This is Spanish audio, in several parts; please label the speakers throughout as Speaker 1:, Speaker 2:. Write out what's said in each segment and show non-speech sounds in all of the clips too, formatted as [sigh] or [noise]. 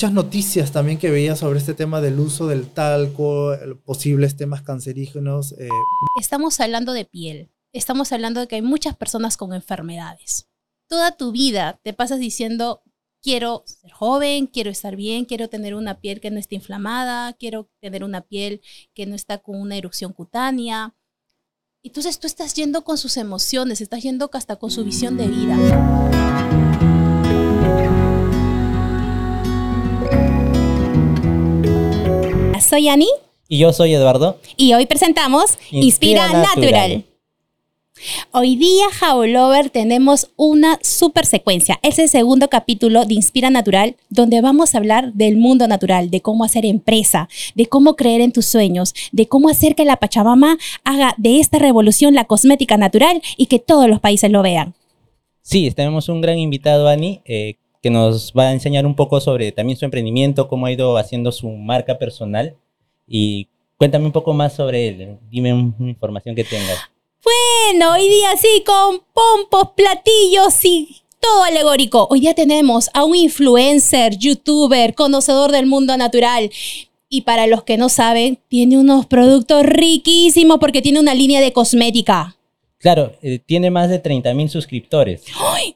Speaker 1: muchas noticias también que veía sobre este tema del uso del talco, posibles temas cancerígenos. Eh.
Speaker 2: Estamos hablando de piel, estamos hablando de que hay muchas personas con enfermedades. Toda tu vida te pasas diciendo, quiero ser joven, quiero estar bien, quiero tener una piel que no esté inflamada, quiero tener una piel que no está con una erupción cutánea. Entonces tú estás yendo con sus emociones, estás yendo hasta con su visión de vida. Soy Ani.
Speaker 3: Y yo soy Eduardo.
Speaker 2: Y hoy presentamos Inspira, Natural. Hoy día, Lover, tenemos una super secuencia. Es el segundo capítulo de Inspira Natural, donde vamos a hablar del mundo natural, de cómo hacer empresa, de cómo creer en tus sueños, de cómo hacer que la Pachamama haga de esta revolución la cosmética natural y que todos los países lo vean.
Speaker 3: Sí, tenemos un gran invitado, Ani, eh, que nos va a enseñar un poco sobre también su emprendimiento, cómo ha ido haciendo su marca personal. Y cuéntame un poco más sobre él. Dime una información que tengas.
Speaker 2: Bueno, hoy día sí, con pompos, platillos y todo alegórico. Hoy día tenemos a un influencer, youtuber, conocedor del mundo natural. Y para los que no saben, tiene unos productos riquísimos porque tiene una línea de cosmética.
Speaker 3: Claro, eh, tiene más de 30 mil suscriptores.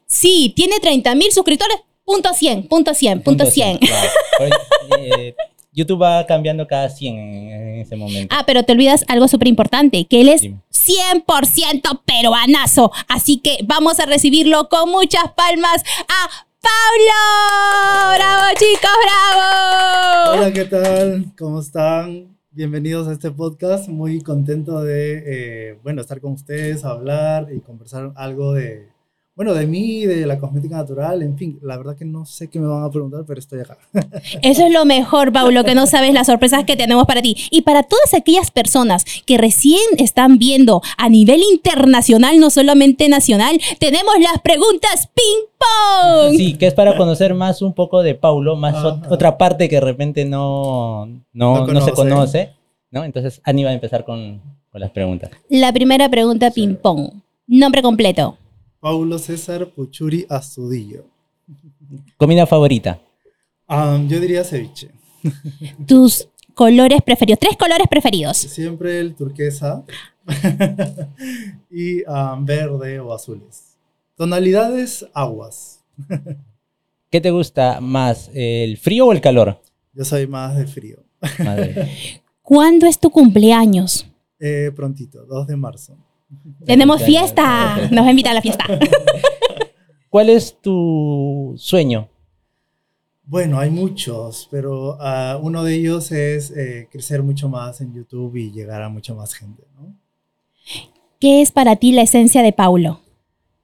Speaker 2: Sí, tiene 30 mil suscriptores. Punto 100, punto 100, punto 100. [laughs]
Speaker 3: YouTube va cambiando cada 100 en, ese momento.
Speaker 2: Ah, pero te olvidas algo súper importante, que él es 100% peruanazo. Así que vamos a recibirlo con muchas palmas a Pablo. ¡Bravo, chicos, bravo!
Speaker 1: Hola, ¿qué tal? ¿Cómo están? Bienvenidos a este podcast. Muy contento de, eh, bueno, estar con ustedes, hablar y conversar algo de bueno, de mí, de la cosmética natural, en fin, la verdad que no sé qué me van a preguntar, pero estoy acá. [laughs]
Speaker 2: Eso es lo mejor, Paulo, que no [laughs] sabes las sorpresas que tenemos para ti. Y para todas aquellas personas que recién están viendo a nivel internacional, no solamente nacional, tenemos las preguntas ping pong.
Speaker 3: Sí, que es para conocer más un poco de Paulo, más otra parte que de repente no, no, no, se conoce, ¿no? Entonces, Ani va a empezar con, con las preguntas.
Speaker 2: La primera pregunta ping pong. Nombre completo.
Speaker 1: Paulo César Puchuri Astudillo.
Speaker 3: ¿Comida favorita?
Speaker 1: yo diría ceviche. [laughs]
Speaker 2: ¿Tus colores preferidos? Tres colores preferidos.
Speaker 1: Siempre el turquesa [laughs] y verde o azules. Tonalidades aguas. [laughs]
Speaker 3: ¿Qué te gusta más, el frío o el calor?
Speaker 1: Yo soy más de frío.
Speaker 2: ¿Cuándo es tu cumpleaños?
Speaker 1: Eh, prontito, 2 de marzo.
Speaker 2: Tenemos fiesta. Nos va a invitar a la fiesta. [laughs]
Speaker 3: ¿Cuál es tu sueño?
Speaker 1: Bueno, hay muchos, pero ah, uno de ellos es eh, crecer mucho más en YouTube y llegar a mucha más gente.
Speaker 2: ¿Qué es para ti la esencia de Paulo?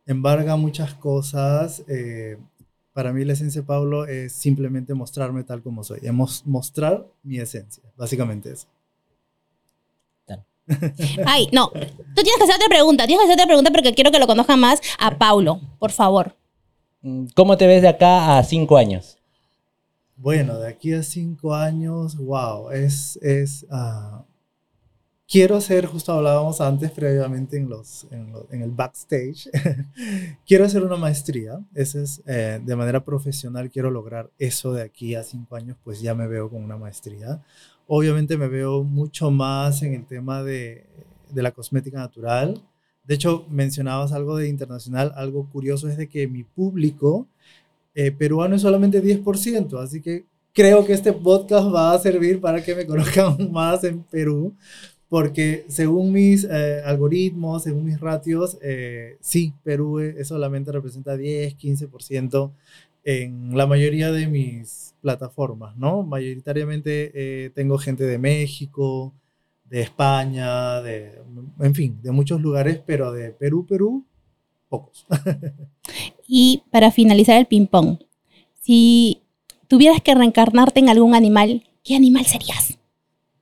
Speaker 1: Embarga muchas cosas. Eh, para mí la esencia de Paulo es simplemente mostrarme tal como soy, mostrar mi esencia, básicamente eso.
Speaker 2: Ay, no. Tú tienes que hacer otra pregunta. Tienes que hacer otra pregunta porque quiero que lo conozcan más a Paulo, por favor.
Speaker 3: Mm, ¿Cómo te ves de acá a cinco años?
Speaker 1: Bueno, de aquí a cinco años, wow, es, es, uh, quiero hacer, justo hablábamos antes previamente en, los, en, el backstage, [laughs] quiero hacer una maestría, ese es, eh, de manera profesional quiero lograr eso de aquí a cinco años, pues ya me veo con una maestría. Obviamente me veo mucho más en el tema de, de la cosmética natural. De hecho, mencionabas algo de internacional. Algo curioso es de que mi público eh, peruano es solamente 10%, así que creo que este podcast va a servir para que me [laughs] conozcan más en Perú, porque según mis eh, algoritmos, según mis ratios, eh, sí, Perú solamente representa 10, 15% en la mayoría de mis plataformas, ¿no? Mayoritariamente eh, tengo gente de México, de España, de, en fin, de muchos lugares, pero de Perú, Perú, pocos.
Speaker 2: y para finalizar el ping-pong, si tuvieras que reencarnarte en algún animal, ¿qué animal serías?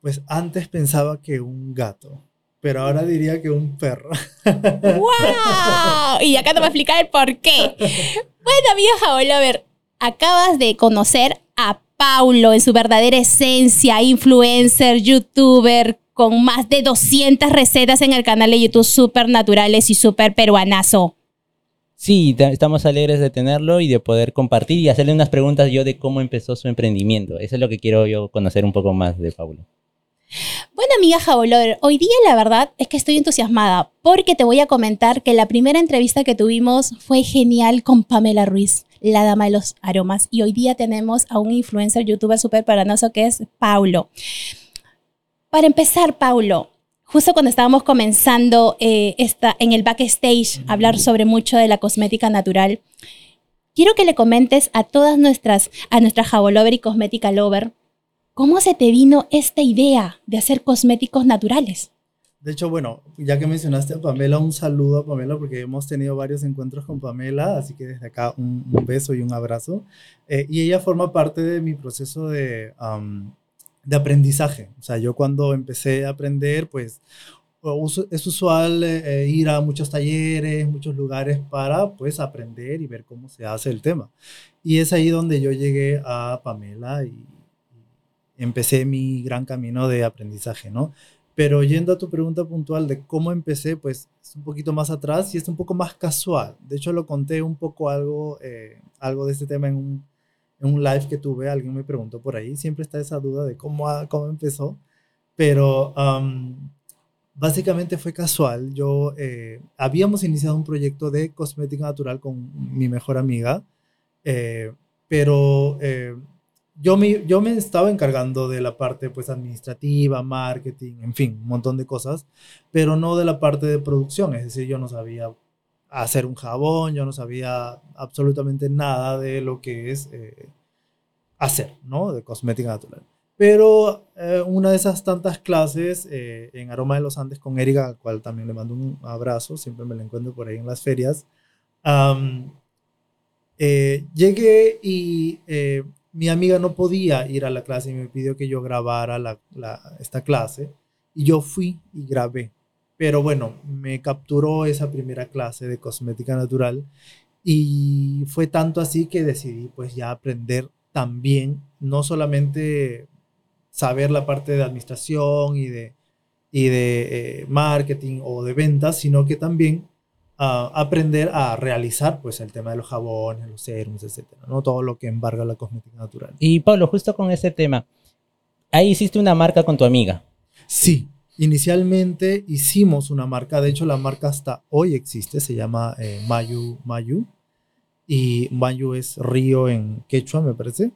Speaker 1: Pues antes pensaba que un gato, pero ahora diría que un perro.
Speaker 2: ¡Wow! Y acá te voy a explicar el por qué. [laughs] Bueno, amiga a ver, acabas de conocer a Paulo en su verdadera esencia, influencer, youtuber, con más de 200 recetas en el canal de YouTube súper naturales y súper peruanazo.
Speaker 3: Sí, estamos alegres de tenerlo y de poder compartir y hacerle unas preguntas yo de cómo empezó su emprendimiento. Eso es lo que quiero yo conocer un poco más de Paulo.
Speaker 2: Bueno, amiga Jabolover, hoy día la verdad es que estoy entusiasmada porque te voy a comentar que la primera entrevista que tuvimos fue genial con Pamela Ruiz, la dama de los aromas. Y hoy día tenemos a un influencer youtuber súper paranoso que es Paulo. Para empezar, Paulo, justo cuando estábamos comenzando eh, esta, en el backstage a hablar sobre mucho de la cosmética natural, quiero que le comentes a todas nuestras, a nuestra Jabolover y Cosmética Lover, ¿Cómo se te vino esta idea de hacer cosméticos naturales?
Speaker 1: De hecho, bueno, ya que mencionaste a Pamela, un saludo a Pamela porque hemos tenido varios encuentros con Pamela, así que desde acá un, beso y un abrazo. Eh, y ella forma parte de mi proceso de, de aprendizaje. O sea, yo cuando empecé a aprender, pues es usual eh, ir a muchos talleres, muchos lugares para pues aprender y ver cómo se hace el tema. Y es ahí donde yo llegué a Pamela y empecé mi gran camino de aprendizaje, ¿no? Pero yendo a tu pregunta puntual de cómo empecé, pues es un poquito más atrás y es un poco más casual. De hecho, lo conté un poco algo, eh, algo de este tema en un, en un live que tuve. Alguien me preguntó por ahí. Siempre está esa duda de cómo, cómo empezó. Pero básicamente fue casual. Yo eh, habíamos iniciado un proyecto de cosmética natural con mi mejor amiga. Eh, pero yo me, yo me estaba encargando de la parte pues administrativa, marketing, en fin, un montón de cosas, pero no de la parte de producción, es decir, yo no sabía hacer un jabón, yo no sabía absolutamente nada de lo que es eh, hacer, ¿no? De cosmética natural. Pero eh, una de esas tantas clases eh, en Aroma de los Andes con Erika, al cual también le mando un abrazo, siempre me la encuentro por ahí en las ferias, llegué y mi amiga no podía ir a la clase y me pidió que yo grabara la, esta clase y yo fui y grabé. Pero bueno, me capturó esa primera clase de cosmética natural y fue tanto así que decidí pues ya aprender también, no solamente saber la parte de administración y de, y de eh, marketing o de ventas, sino que también aprender a realizar pues el tema de los jabones, los serums, etcétera, ¿no? Todo lo que embarga la cosmética natural.
Speaker 3: Y Pablo, justo con ese tema, ahí hiciste una marca con tu amiga.
Speaker 1: Sí, inicialmente hicimos una marca, de hecho la marca hasta hoy existe, se llama eh, Mayu Mayu y Mayu es río en quechua, me parece.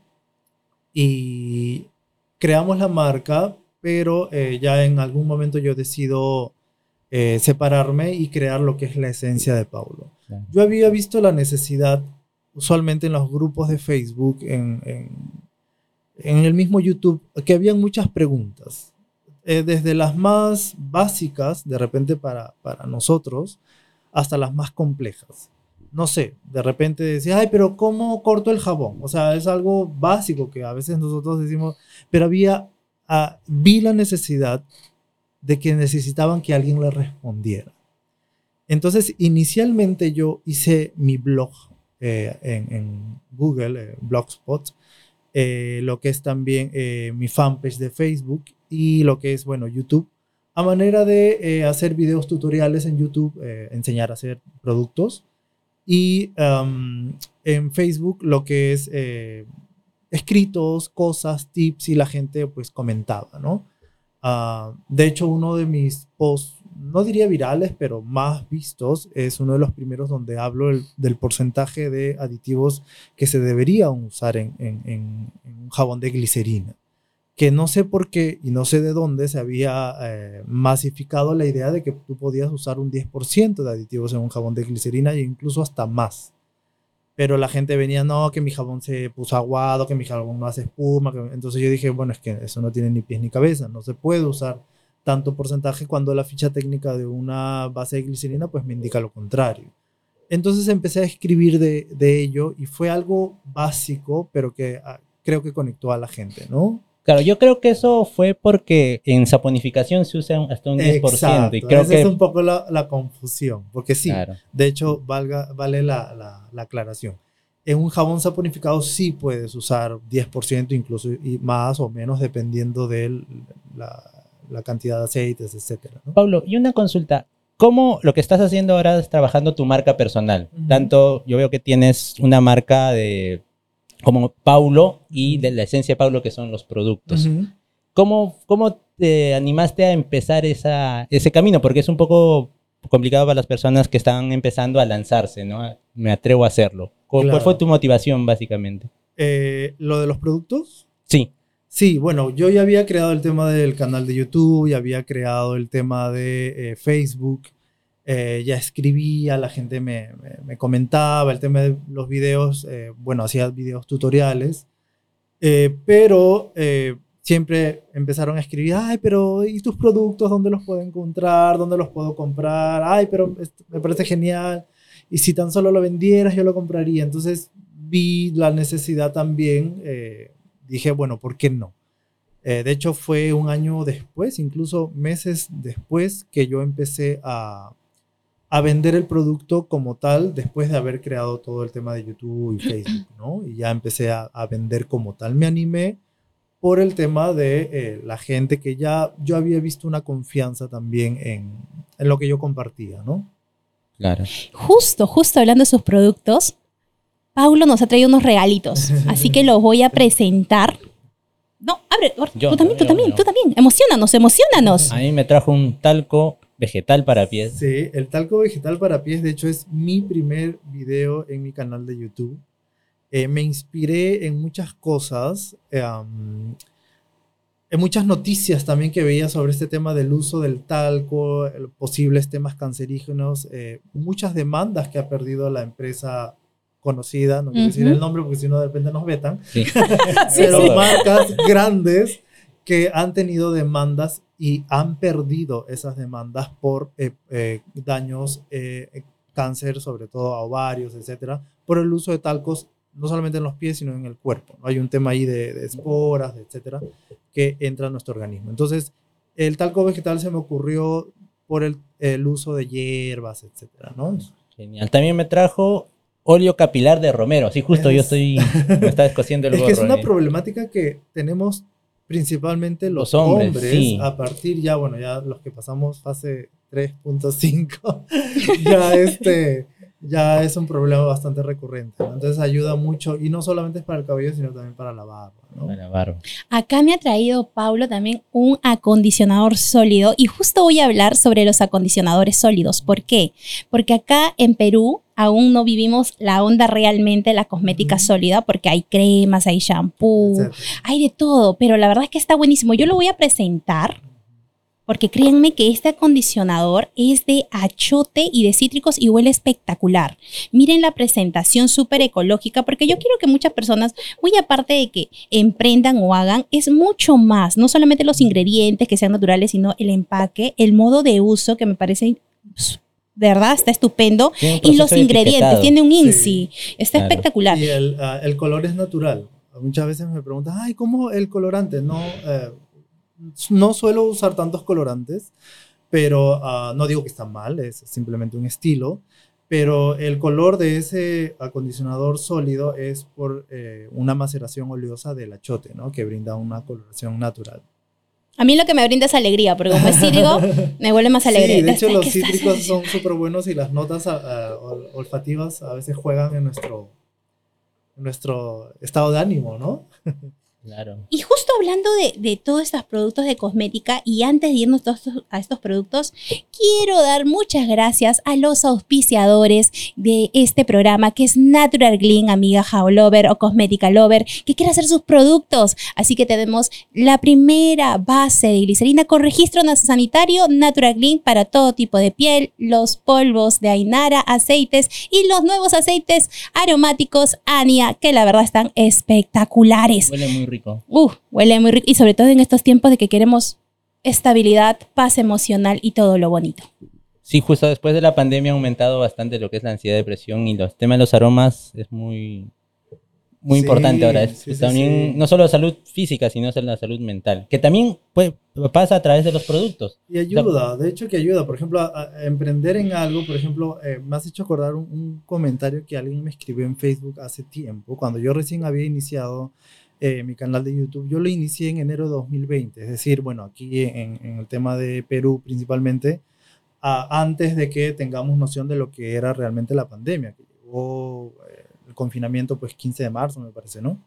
Speaker 1: Y creamos la marca, pero eh, ya en algún momento yo decido eh, separarme y crear lo que es la esencia de Paulo. Yo había visto la necesidad, usualmente en los grupos de Facebook, en, en, el mismo YouTube, que habían muchas preguntas, eh, desde las más básicas, de repente para, para nosotros, hasta las más complejas. No sé, de repente decía, ay, pero ¿cómo corto el jabón? O sea, es algo básico que a veces nosotros decimos, pero había, ah, vi la necesidad de que necesitaban que alguien le respondiera. Entonces, inicialmente yo hice mi blog eh, en, Google, eh, Blogspot, eh, lo que es también mi fanpage de Facebook y lo que es, bueno, YouTube, a manera de hacer videos tutoriales en YouTube, enseñar a hacer productos. Y en Facebook lo que es escritos, cosas, tips y la gente pues comentaba, ¿no? Ah, de hecho, uno de mis posts, no diría virales, pero más vistos, es uno de los primeros donde hablo del porcentaje de aditivos que se debería usar en, un jabón de glicerina. Que no sé por qué y no sé de dónde se había eh, masificado la idea de que tú podías usar un 10% de aditivos en un jabón de glicerina e incluso hasta más pero la gente venía, no, que mi jabón se puso aguado, que mi jabón no hace espuma. Entonces yo dije, bueno, es que eso no tiene ni pies ni cabeza, no se puede usar tanto porcentaje cuando la ficha técnica de una base de glicerina pues me indica lo contrario. Entonces empecé a escribir de, de ello y fue algo básico, pero que ah, creo que conectó a la gente, ¿no?
Speaker 3: Claro, yo creo que eso fue porque en saponificación se usa hasta un 10%.
Speaker 1: Exacto, y creo esa que es un poco la, la confusión, porque sí, de hecho valga, vale la, la, la, aclaración. En un jabón saponificado sí puedes usar 10%, incluso y más o menos dependiendo de la, cantidad de aceites, etc.
Speaker 3: Pablo, y una consulta, ¿cómo lo que estás haciendo ahora es trabajando tu marca personal?
Speaker 1: Ujú.
Speaker 3: Tanto, yo veo que tienes una marca de como Paulo y de la esencia de Paulo que son los productos.
Speaker 1: Ujú.
Speaker 3: ¿Cómo, ¿Cómo te animaste a empezar esa, ese camino? Porque es un poco complicado para las personas que están empezando a lanzarse, ¿no? Me atrevo a hacerlo. ¿Cuál, cuál
Speaker 1: Claro.
Speaker 3: fue tu motivación, básicamente?
Speaker 1: Eh, Lo de los productos.
Speaker 3: Sí.
Speaker 1: Sí, bueno, yo ya había creado el tema del canal de YouTube, ya había creado el tema de eh, Facebook, eh, ya escribía, la gente me, me- me comentaba, el tema de los videos, eh, bueno, hacía videos tutoriales, eh, pero eh, siempre empezaron a escribir, ay, pero ¿y tus productos? ¿Dónde los puedo encontrar? ¿Dónde los puedo comprar? Ay, pero me parece genial. Y si tan solo lo vendieras, yo lo compraría. Entonces vi la necesidad también, eh, dije, bueno, ¿por qué no? Eh, de hecho, fue un año después, incluso meses después, que yo empecé a, a vender el producto como tal, después de haber creado todo el tema de YouTube y Facebook, ¿no? Y ya empecé a, a vender como tal. Me animé por el tema de eh, la gente que ya yo había visto una confianza también en, en lo que yo compartía, ¿no?
Speaker 3: Claro.
Speaker 2: Justo, justo hablando de sus productos, Paulo nos ha traído unos regalitos, [laughs] así que los voy a presentar. No, abre,
Speaker 3: Yo,
Speaker 2: tú también,
Speaker 3: yo,
Speaker 2: tú también,
Speaker 3: yo.
Speaker 2: tú también. Emocionanos, emocionanos.
Speaker 3: A mí me trajo un talco vegetal para pies.
Speaker 1: Sí, el talco vegetal para pies, de hecho, es mi primer video en mi canal de YouTube. Eh, me inspiré en muchas cosas, eh, um, en muchas noticias también que veía sobre este tema del uso del talco, el- posibles temas cancerígenos, eh, muchas demandas que ha perdido la empresa conocida, no quiero decir
Speaker 2: Ujú.
Speaker 1: el nombre porque si no de repente nos vetan,
Speaker 3: Sí. [laughs]
Speaker 1: pero
Speaker 3: sí.
Speaker 1: marcas grandes que han tenido demandas y han perdido esas demandas por eh, eh, daños, eh, cáncer, sobre todo a ovarios, etcétera, por el uso de talcos, no solamente en los pies, sino en el cuerpo. ¿no? Hay un tema ahí de, de esporas, etcétera, que entra en nuestro organismo. Entonces, el talco vegetal se me ocurrió por el, el uso de hierbas, etcétera, ¿no?
Speaker 3: Genial. También me trajo óleo capilar de romero. Sí, justo yo
Speaker 1: Es-
Speaker 3: estoy. Me está descosiendo el [laughs]
Speaker 1: Es
Speaker 3: gorro.
Speaker 1: que es una problemática que tenemos principalmente los,
Speaker 3: Los hombres,
Speaker 1: hombres,
Speaker 3: sí.
Speaker 1: a partir ya, bueno, ya los que pasamos fase 3.5, [laughs] ya este, ya es un problema bastante recurrente, ¿no? Entonces ayuda mucho, y no solamente es para el cabello, sino también para la barba, ¿no?
Speaker 3: Para la barba.
Speaker 2: Acá me ha traído Paulo también un acondicionador sólido y justo voy a hablar sobre los acondicionadores sólidos. ¿Por qué? Porque acá en Perú aún no vivimos la onda realmente de la cosmética sólida porque hay cremas, hay shampoo, hay de todo, pero la verdad es que está buenísimo. Yo lo voy a presentar porque créanme que este acondicionador es de achote y de cítricos y huele espectacular. Miren la presentación súper ecológica porque yo quiero que muchas personas, muy aparte de que emprendan o hagan, es mucho más, no solamente los ingredientes que sean naturales, sino el empaque, el modo de uso que me parece... De verdad, está estupendo. Y los ingredientes, tiene un
Speaker 1: Sí.
Speaker 2: INSI. Está
Speaker 3: Claro.
Speaker 2: espectacular.
Speaker 1: Y el, ah, el color es natural. Muchas veces me preguntan, ay, ¿cómo el colorante? No, eh, no suelo usar tantos colorantes, pero ah, no digo que está mal, es simplemente un estilo. Pero el color de ese acondicionador sólido es por eh, una maceración oleosa del achote, ¿no? Que brinda una coloración natural.
Speaker 2: A mí lo que me brinda es alegría, porque como es cítrico, [laughs] me vuelve más alegre.
Speaker 1: Sí, de hecho los cítricos son súper buenos y las notas ol- olfativas a veces juegan en nuestro, en nuestro estado de ánimo, ¿no? [laughs]
Speaker 3: Claro.
Speaker 2: Y justo hablando de, de todos estos productos de cosmética y antes de irnos todos estos- a estos productos, quiero dar muchas gracias a los auspiciadores de este programa que es Natural Glean, amiga How Lover o Cosmética Lover, que quiere hacer sus productos. Así que tenemos la primera base de glicerina con registro sanitario Natural Glean para todo tipo de piel, los polvos de Ainara, aceites y los nuevos aceites aromáticos Ania, que la verdad están espectaculares.
Speaker 3: Huele muy rico.
Speaker 2: Uh, huele muy rico. Y sobre todo en estos tiempos de que queremos estabilidad, paz emocional y todo lo bonito.
Speaker 3: Sí, justo después de la pandemia ha aumentado bastante lo que es la ansiedad, depresión y los temas de los aromas es muy, muy
Speaker 1: Sí,
Speaker 3: importante ahora. Es
Speaker 1: sí, sí,
Speaker 3: también
Speaker 1: sí.
Speaker 3: no solo la salud física, sino la salud mental, que también puede- pasa a través de los productos.
Speaker 1: Y ayuda, de hecho que ayuda. Por ejemplo, a, a emprender en algo, por ejemplo, eh, me has hecho acordar un, un comentario que alguien me escribió en Facebook hace tiempo, cuando yo recién había iniciado eh, mi canal de YouTube. Yo lo inicié en enero de 2020, es decir, bueno, aquí en, en el tema de Perú principalmente, antes de que tengamos noción de lo que era realmente la pandemia, que llegó eh, el confinamiento pues 15 de marzo me parece, ¿no?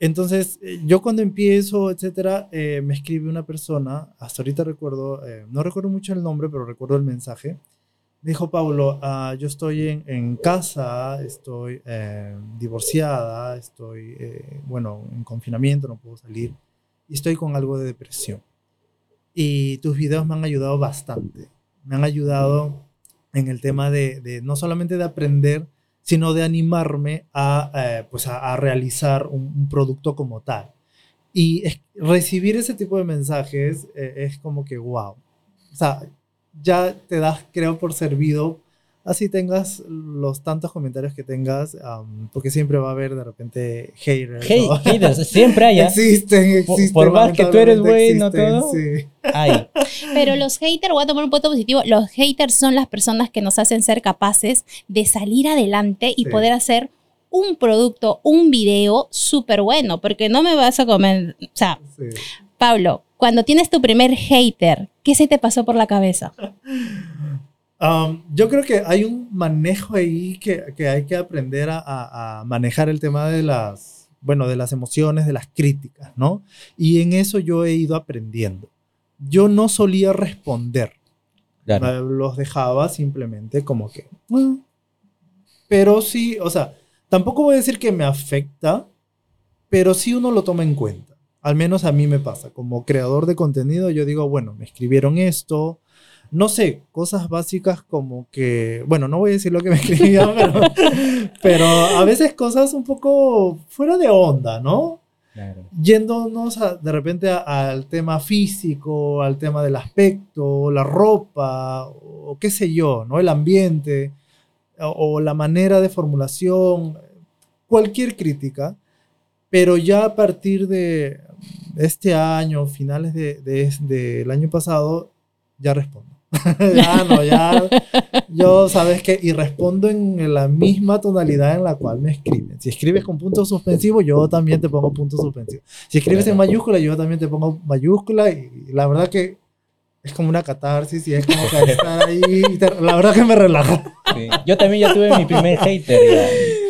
Speaker 1: Entonces, eh, yo cuando empiezo, etcétera, eh, me escribe una persona, hasta ahorita recuerdo, no recuerdo mucho el nombre, pero recuerdo el mensaje. Dijo, Pablo, ah, yo estoy en, en casa, estoy divorciada, estoy, bueno, en confinamiento, no puedo salir, y estoy con algo de depresión. Y tus videos me han ayudado bastante me han ayudado en el tema de, no solamente de aprender, sino de animarme a, eh, pues a, realizar un, producto como tal. Y recibir ese tipo de mensajes eh, es como que, wow. O sea, ya te das, creo, por servido así tengas los tantos comentarios que tengas, porque siempre va a haber de repente haters.
Speaker 3: Haters, siempre hay.
Speaker 1: ¿ah? Existen, existen.
Speaker 3: Por, más que tú eres bueno, todo.
Speaker 1: Sí.
Speaker 3: Hay. [laughs]
Speaker 2: Pero los haters, voy a tomar un punto positivo, los haters son las personas que nos hacen ser capaces de salir adelante y poder hacer un producto, un video súper bueno, porque no me vas a comer, o sea, Pablo, cuando tienes tu primer hater, ¿qué se te pasó por la cabeza?
Speaker 1: Um, yo creo que hay un manejo ahí que, que hay que aprender a, a, manejar el tema de las, bueno, de las emociones, de las críticas, ¿no? Y en eso yo he ido aprendiendo. Yo no solía responder. Los dejaba simplemente como que... Ah". pero sí, o sea, tampoco voy a decir que me afecta, pero sí uno lo toma en cuenta. Al menos a mí me pasa. Como creador de contenido, yo digo, bueno, me escribieron esto, no sé, cosas básicas como que, bueno, no voy a decir lo que me [laughs] escribían, pero, a veces cosas un poco fuera de onda, ¿no? Claro. Yéndonos de repente al tema físico, al tema del aspecto, la ropa, o, qué sé yo, ¿no? El ambiente, o, la manera de formulación, cualquier crítica, pero ya a partir de este año, finales del de, año pasado, ya respondo. [laughs] ya no, ya. Yo, ¿sabes qué? Y respondo en la misma tonalidad en la cual me escriben. Si escribes con punto suspensivo, yo también te pongo punto suspensivo. Si escribes en mayúscula, yo también te pongo mayúscula. Y la verdad que es como una catarsis y es como que estar ahí. la verdad que me relaja.
Speaker 3: Yo también ya tuve mi primer hater.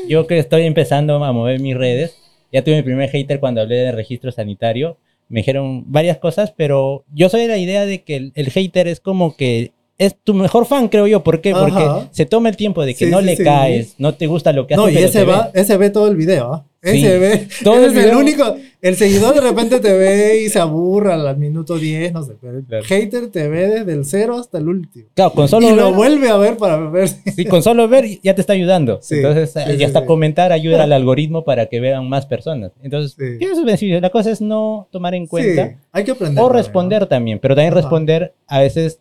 Speaker 3: Yo que estoy empezando a mover mis redes, ya tuve mi primer hater cuando hablé de registro sanitario me dijeron varias cosas, pero yo soy de la idea de que el, hater es como que es tu mejor fan, creo yo. ¿Por qué? Porque se toma el tiempo de que no le caes, no te gusta lo que hace.
Speaker 1: No, y ese, va, ese ve todo el video. ¿ah? Ese ve. Todo es el único. El seguidor de repente te ve y se aburra al minuto 10, no sé. Pero el hater te ve desde el cero hasta el último.
Speaker 3: Claro, con solo
Speaker 1: y lo vuelve a ver para ver.
Speaker 3: Sí, con solo ver ya te está ayudando. Entonces, ya hasta comentar ayuda al algoritmo para que vean más personas. Entonces, sus beneficios. La cosa es no tomar en cuenta.
Speaker 1: hay que aprender.
Speaker 3: O responder también, pero también responder a veces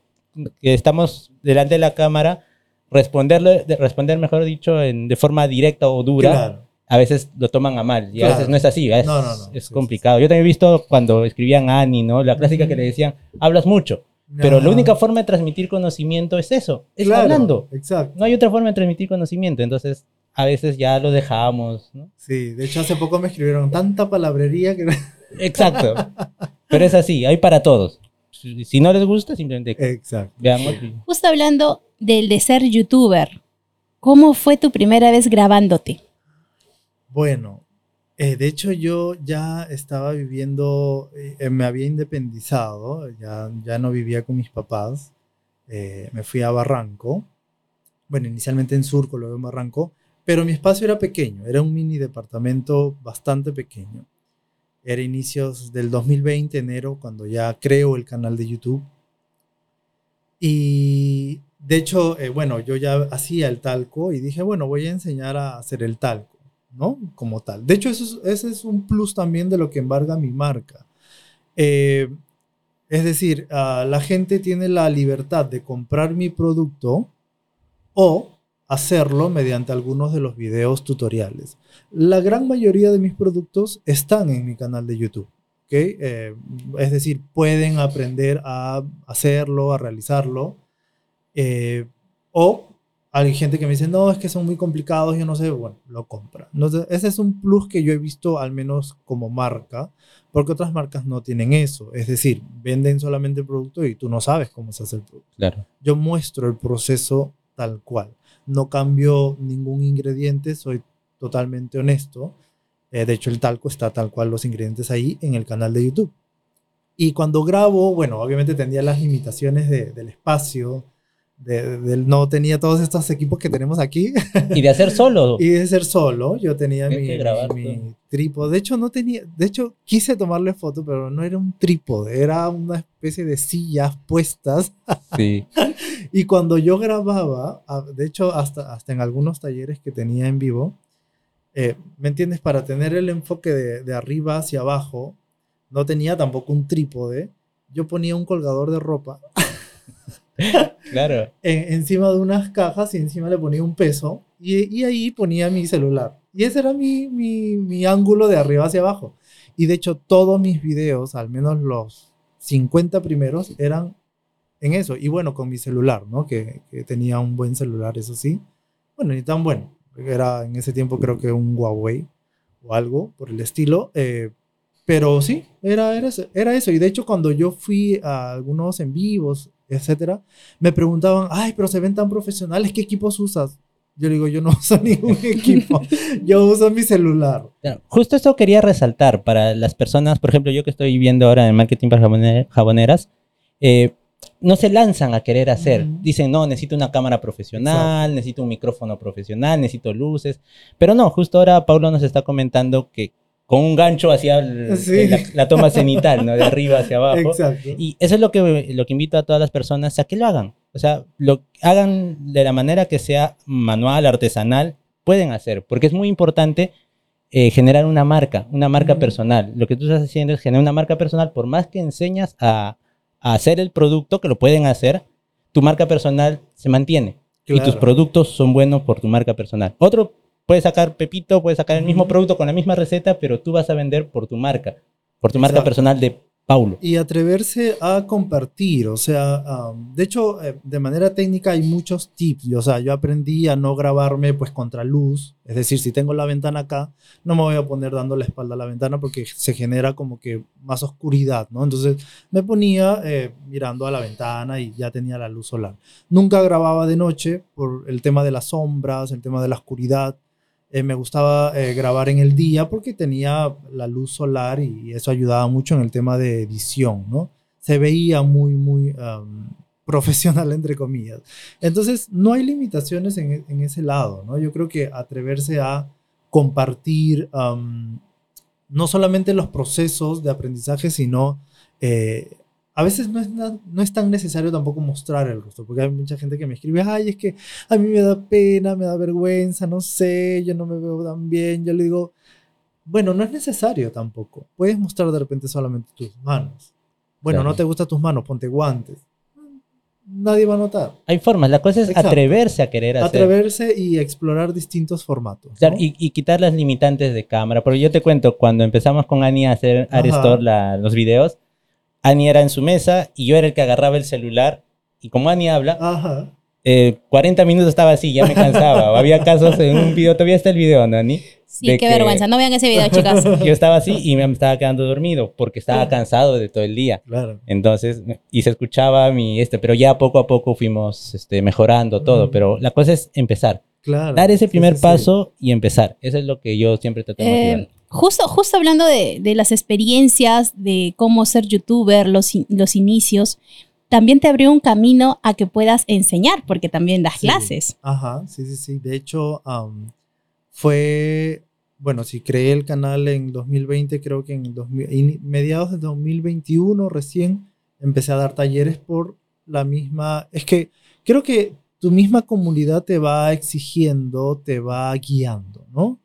Speaker 3: que estamos delante de la cámara, responderle, responder, mejor dicho, en, de forma directa o dura. A veces lo toman a mal y a veces no es así, es, es complicado. Yo también he visto cuando escribían a Annie, ¿no? La clásica que le decían, hablas mucho. Pero la única forma de transmitir conocimiento es eso, es hablando.
Speaker 1: Exacto.
Speaker 3: No hay otra forma de transmitir conocimiento, entonces a veces ya lo dejamos, ¿no?
Speaker 1: Sí, de hecho hace poco me escribieron tanta palabrería que... [laughs]
Speaker 3: Exacto. Pero es así, hay para todos si no les gusta, simplemente
Speaker 1: Exacto.
Speaker 3: veamos.
Speaker 2: Justo hablando del de ser youtuber, ¿cómo fue tu primera vez grabándote?
Speaker 1: Bueno, eh, de hecho yo ya estaba viviendo, eh, me había independizado, ya, ya no vivía con mis papás, eh, me fui a Barranco, bueno, inicialmente en Surco, luego en Barranco, pero mi espacio era pequeño, era un mini departamento bastante pequeño. Era inicios del 2020, enero, cuando ya creo el canal de YouTube. Y de hecho, eh, bueno, yo ya hacía el talco y dije, bueno, voy a enseñar a hacer el talco, ¿no? Como tal. De hecho, eso ese es un plus también de lo que embarga mi marca. Eh, es decir, ah, la gente tiene la libertad de comprar mi producto o hacerlo mediante algunos de los videos tutoriales. La gran mayoría de mis productos están en mi canal de YouTube. ¿okay? Eh, es decir, pueden aprender a hacerlo, a realizarlo. Eh, o hay gente que me dice, no, es que son muy complicados, yo no sé, bueno, lo compra. Entonces, ese es un plus que yo he visto al menos como marca, porque otras marcas no tienen eso. Es decir, venden solamente el producto y tú no sabes cómo se hace el producto.
Speaker 3: Claro.
Speaker 1: Yo muestro el proceso tal cual. No cambio ningún ingrediente, soy totalmente honesto. Eh, de hecho, el talco está tal cual los ingredientes ahí en el canal de YouTube. Y cuando grabo, bueno, obviamente tenía las limitaciones de, del espacio, de, no tenía todos estos equipos que tenemos aquí.
Speaker 3: Y de hacer solo. [laughs]
Speaker 1: y de ser solo. Yo tenía mi, mi, trípode. De hecho, no tenía. De hecho, quise tomarle foto, pero no era un trípode. Era una especie de sillas puestas.
Speaker 3: Sí. [laughs]
Speaker 1: y cuando yo grababa, de hecho, hasta, hasta en algunos talleres que tenía en vivo, eh, ¿me entiendes? Para tener el enfoque de, de arriba hacia abajo, no tenía tampoco un trípode. Yo ponía un colgador de ropa. [laughs] [laughs]
Speaker 3: claro.
Speaker 1: encima de unas cajas y encima le ponía un peso y, y ahí ponía mi celular. Y ese era mi, mi, mi, ángulo de arriba hacia abajo. Y de hecho todos mis videos, al menos los 50 primeros, eran en eso. Y bueno, con mi celular, ¿no? Que, que tenía un buen celular, eso sí. Bueno, ni tan bueno. Era en ese tiempo creo que un Huawei o algo por el estilo. Eh, pero sí, era, era, era eso. Y de hecho cuando yo fui a algunos en vivos etcétera, me preguntaban, ay, pero se ven tan profesionales, ¿qué equipos usas? Yo digo, yo no [laughs] uso ningún [laughs] equipo, yo uso mi celular.
Speaker 3: Justo esto quería resaltar para las personas, por ejemplo, yo que estoy viendo ahora en marketing para jaboneras, eh, no se lanzan a querer hacer. Dicen, no, necesito una cámara profesional, necesito un micrófono profesional, necesito luces. Pero no, justo ahora Paulo nos está comentando que con un gancho hacia la, toma cenital, ¿no? De arriba hacia abajo. Exacto. Y eso es lo que, lo que invito a todas las personas a que lo hagan. O sea, lo hagan de la manera que sea manual, artesanal, pueden hacer, porque es muy importante eh, generar una marca, una marca personal. Lo que tú estás haciendo es generar una marca personal, por más que enseñas a, a hacer el producto, que lo pueden hacer, tu marca personal se mantiene. Y tus productos son buenos por tu marca personal. Otro puedes sacar Pepito, puedes sacar el mismo producto con la misma receta, pero tú vas a vender por tu marca, por tu marca personal de Paulo.
Speaker 1: Y atreverse a compartir, o sea, de hecho, eh, de manera técnica hay muchos tips, o sea, yo aprendí a no grabarme pues contra luz, es decir, si tengo la ventana acá, no me voy a poner dando la espalda a la ventana porque se genera como que más oscuridad, ¿no? Entonces me ponía eh, mirando a la ventana y ya tenía la luz solar. Nunca grababa de noche por el tema de las sombras, el tema de la oscuridad. Eh, me gustaba eh, grabar en el día porque tenía la luz solar y eso ayudaba mucho en el tema de edición, ¿no? Se veía muy, muy [laughs] profesional, entre comillas. Entonces, no hay limitaciones en, en, ese lado, ¿no? Yo creo que atreverse a compartir no solamente los procesos de aprendizaje, sino eh, a veces no es, no es tan necesario tampoco mostrar el rostro, porque hay mucha gente que me escribe, ay, es que a mí me da pena, me da vergüenza, no sé, yo no me veo tan bien. Yo le digo, bueno, no es necesario tampoco. Puedes mostrar de repente solamente tus manos. Bueno, no te gustan tus manos, ponte guantes. Nadie va a notar.
Speaker 3: Hay formas, la cosa es atreverse a querer hacer.
Speaker 1: Atreverse y explorar distintos formatos.
Speaker 3: y, quitar las limitantes de cámara. Porque yo te cuento, cuando empezamos con Ani a hacer Arestor los videos, Ani era en su mesa y yo era el que agarraba el celular. Y como Ani habla, 40 eh, minutos estaba así, ya me cansaba. [laughs] había casos en un video, todavía está el video, ¿no, Ani?
Speaker 2: Sí, qué vergüenza. No vean ese video, chicas. [laughs]
Speaker 3: Yo estaba así y me estaba quedando dormido porque estaba cansado de todo el día.
Speaker 1: Claro.
Speaker 3: Entonces, y se escuchaba mi, este, pero ya poco a poco fuimos este, mejorando todo. Pero la cosa es empezar.
Speaker 1: Claro.
Speaker 3: Dar ese primer paso y empezar. Eso es lo que yo siempre trato de eh.
Speaker 2: Justo, justo hablando de, de, las experiencias, de cómo ser youtuber, los, los inicios, también te abrió un camino a que puedas enseñar, porque también das clases.
Speaker 1: Ajá, sí, sí, sí. De hecho, fue, bueno, si creé el canal en 2020, creo que en mediados de 2021 recién empecé a dar talleres por la misma, es que creo que tu misma comunidad te va exigiendo, te va guiando, ¿no?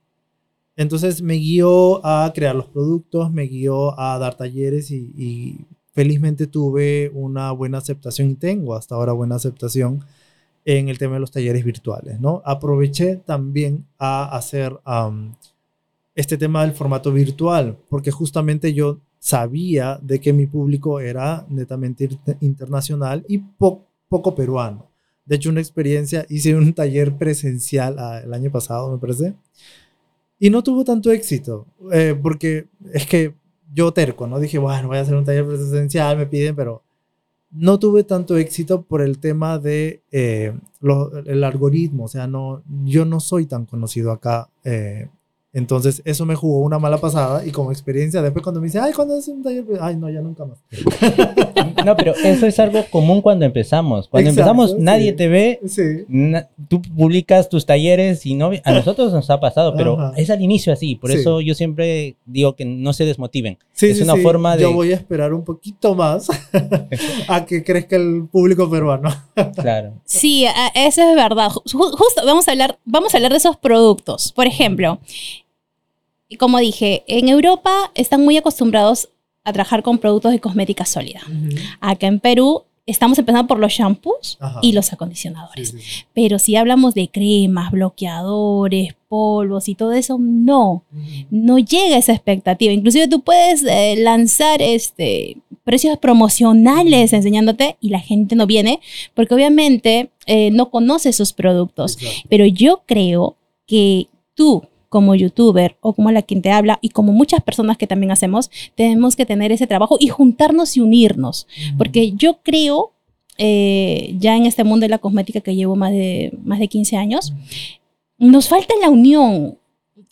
Speaker 1: Entonces me guió a crear los productos, me guió a dar talleres y, felizmente tuve una buena aceptación y tengo hasta ahora buena aceptación en el tema de los talleres virtuales, ¿no? Aproveché también a hacer este tema del formato virtual, porque justamente yo sabía de que mi público era netamente internacional y poco peruano. de hecho una experiencia, hice un taller presencial ah, el año pasado, me parece, y no tuvo tanto éxito, eh, porque es que yo terco, ¿no? Dije, bueno, voy a hacer un taller presencial, me piden, pero no tuve tanto éxito por el tema de eh, el algoritmo, o sea, no, yo no soy tan conocido acá eh, entonces, eso me jugó una mala pasada y como experiencia, después cuando me dice, ay, ¿cuándo haces un taller? Ay, no, ya nunca más. [laughs]
Speaker 3: no, pero eso es algo común cuando empezamos. Cuando empezamos, nadie te ve, sí. tú publicas tus talleres y no, a nosotros nos ha pasado, pero es al inicio así. Por eso yo siempre digo que no se desmotiven. es una forma de...
Speaker 1: Yo voy a esperar un poquito más [laughs] a que crezca el público peruano. [laughs]
Speaker 2: claro. Sí, eso es verdad. Justo vamos a hablar, vamos a hablar de esos productos. Por ejemplo, y como dije, en Europa están muy acostumbrados a trabajar con productos de cosmética sólida. Acá en Perú estamos empezando por los shampoos y los acondicionadores. Pero si hablamos de cremas, bloqueadores, polvos y todo eso, no, no llega esa expectativa. Inclusive tú puedes eh, lanzar este, precios promocionales enseñándote y la gente no viene porque obviamente eh, no conoce esos productos. Pero yo creo que tú como youtuber o como la quien te habla y como muchas personas que también hacemos, tenemos que tener ese trabajo y juntarnos y unirnos. Porque yo creo, eh, ya en este mundo de la cosmética que llevo más de, más de 15 años, nos falta la unión.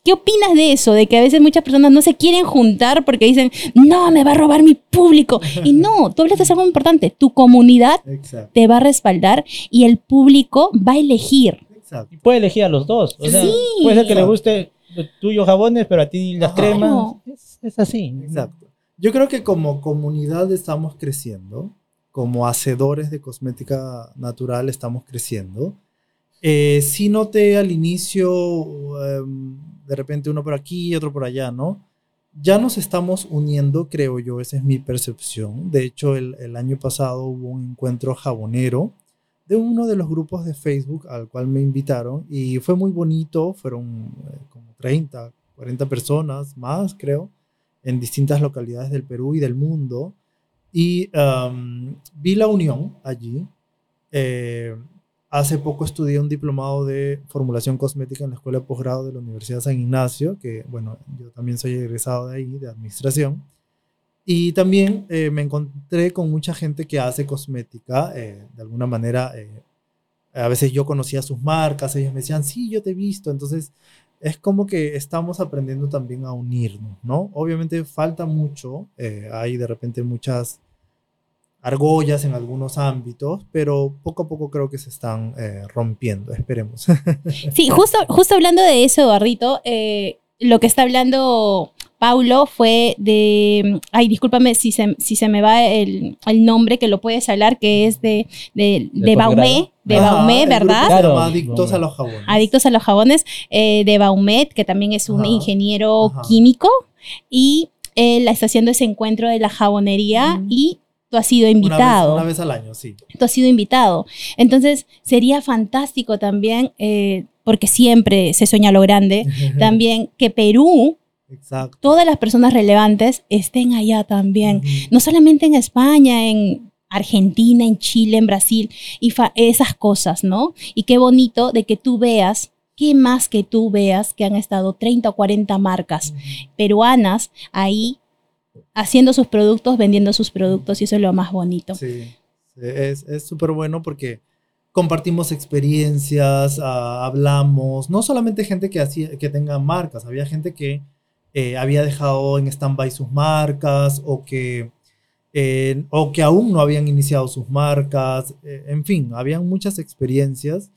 Speaker 2: ¿Qué opinas de eso? De que a veces muchas personas no se quieren juntar porque dicen, no, me va a robar mi público. Y no, tú hablas de algo importante. Tu comunidad te va a respaldar y el público va a elegir.
Speaker 3: Y puede elegir a los dos. O sea, puede ser que le guste tuyo jabones, pero a ti las cremas. Es, así.
Speaker 1: Exacto. Yo creo que como comunidad estamos creciendo, como hacedores de cosmética natural estamos creciendo. Eh, sí noté al inicio, em, de repente uno por aquí y otro por allá, ¿no? Ya nos estamos uniendo, creo yo, esa es mi percepción. De hecho, el, el año pasado hubo un encuentro jabonero de uno de los grupos de Facebook al cual me invitaron y fue muy bonito, fueron eh, como 30, 40 personas más, creo, en distintas localidades del Perú y del mundo. Y vi la unión allí. Eh, hace poco estudié un diplomado de formulación cosmética en la Escuela de Posgrado de la Universidad San Ignacio, que bueno, yo también soy egresado de ahí, de administración. Y también eh, me encontré con mucha gente que hace cosmética, eh, de alguna manera, a veces yo conocía sus marcas, ellos me decían, sí, yo te he visto, entonces es como que estamos aprendiendo también a unirnos, ¿no? Obviamente falta mucho, hay de repente muchas argollas en algunos ámbitos, pero poco a poco creo que se están rompiendo, esperemos. [laughs]
Speaker 2: Sí, justo, justo hablando de eso, Eduardito, lo que está hablando Paulo fue de, ay, discúlpame si se, si se me va el, el nombre, que lo puedes hablar, que es de, de, de Baumet, de Baumet, ¿verdad?
Speaker 1: Claro. Adictos a los jabones.
Speaker 2: Adictos a los jabones, eh, de Baumet, que también es un ingeniero químico, y él está haciendo ese encuentro de la jabonería y tú has sido invitado.
Speaker 1: Una vez, al año, sí.
Speaker 2: Tú has sido invitado. Entonces, sería fantástico también, eh, porque siempre se sueña lo grande, [laughs] también que Perú todas las personas relevantes estén allá también. No solamente en España, en Argentina, en Chile, en Brasil, y esas cosas, ¿no? Y qué bonito de que tú veas, qué más que tú veas que han estado 30 o 40 marcas peruanas ahí haciendo sus productos, vendiendo sus productos, y eso es lo más bonito.
Speaker 1: Sí, es súper bueno porque compartimos experiencias, ah, hablamos, no solamente gente que, hacía, que tenga marcas, había gente que eh, había dejado en stand-by sus marcas o que, eh, o que aún no habían iniciado sus marcas. Eh, en fin, habían muchas experiencias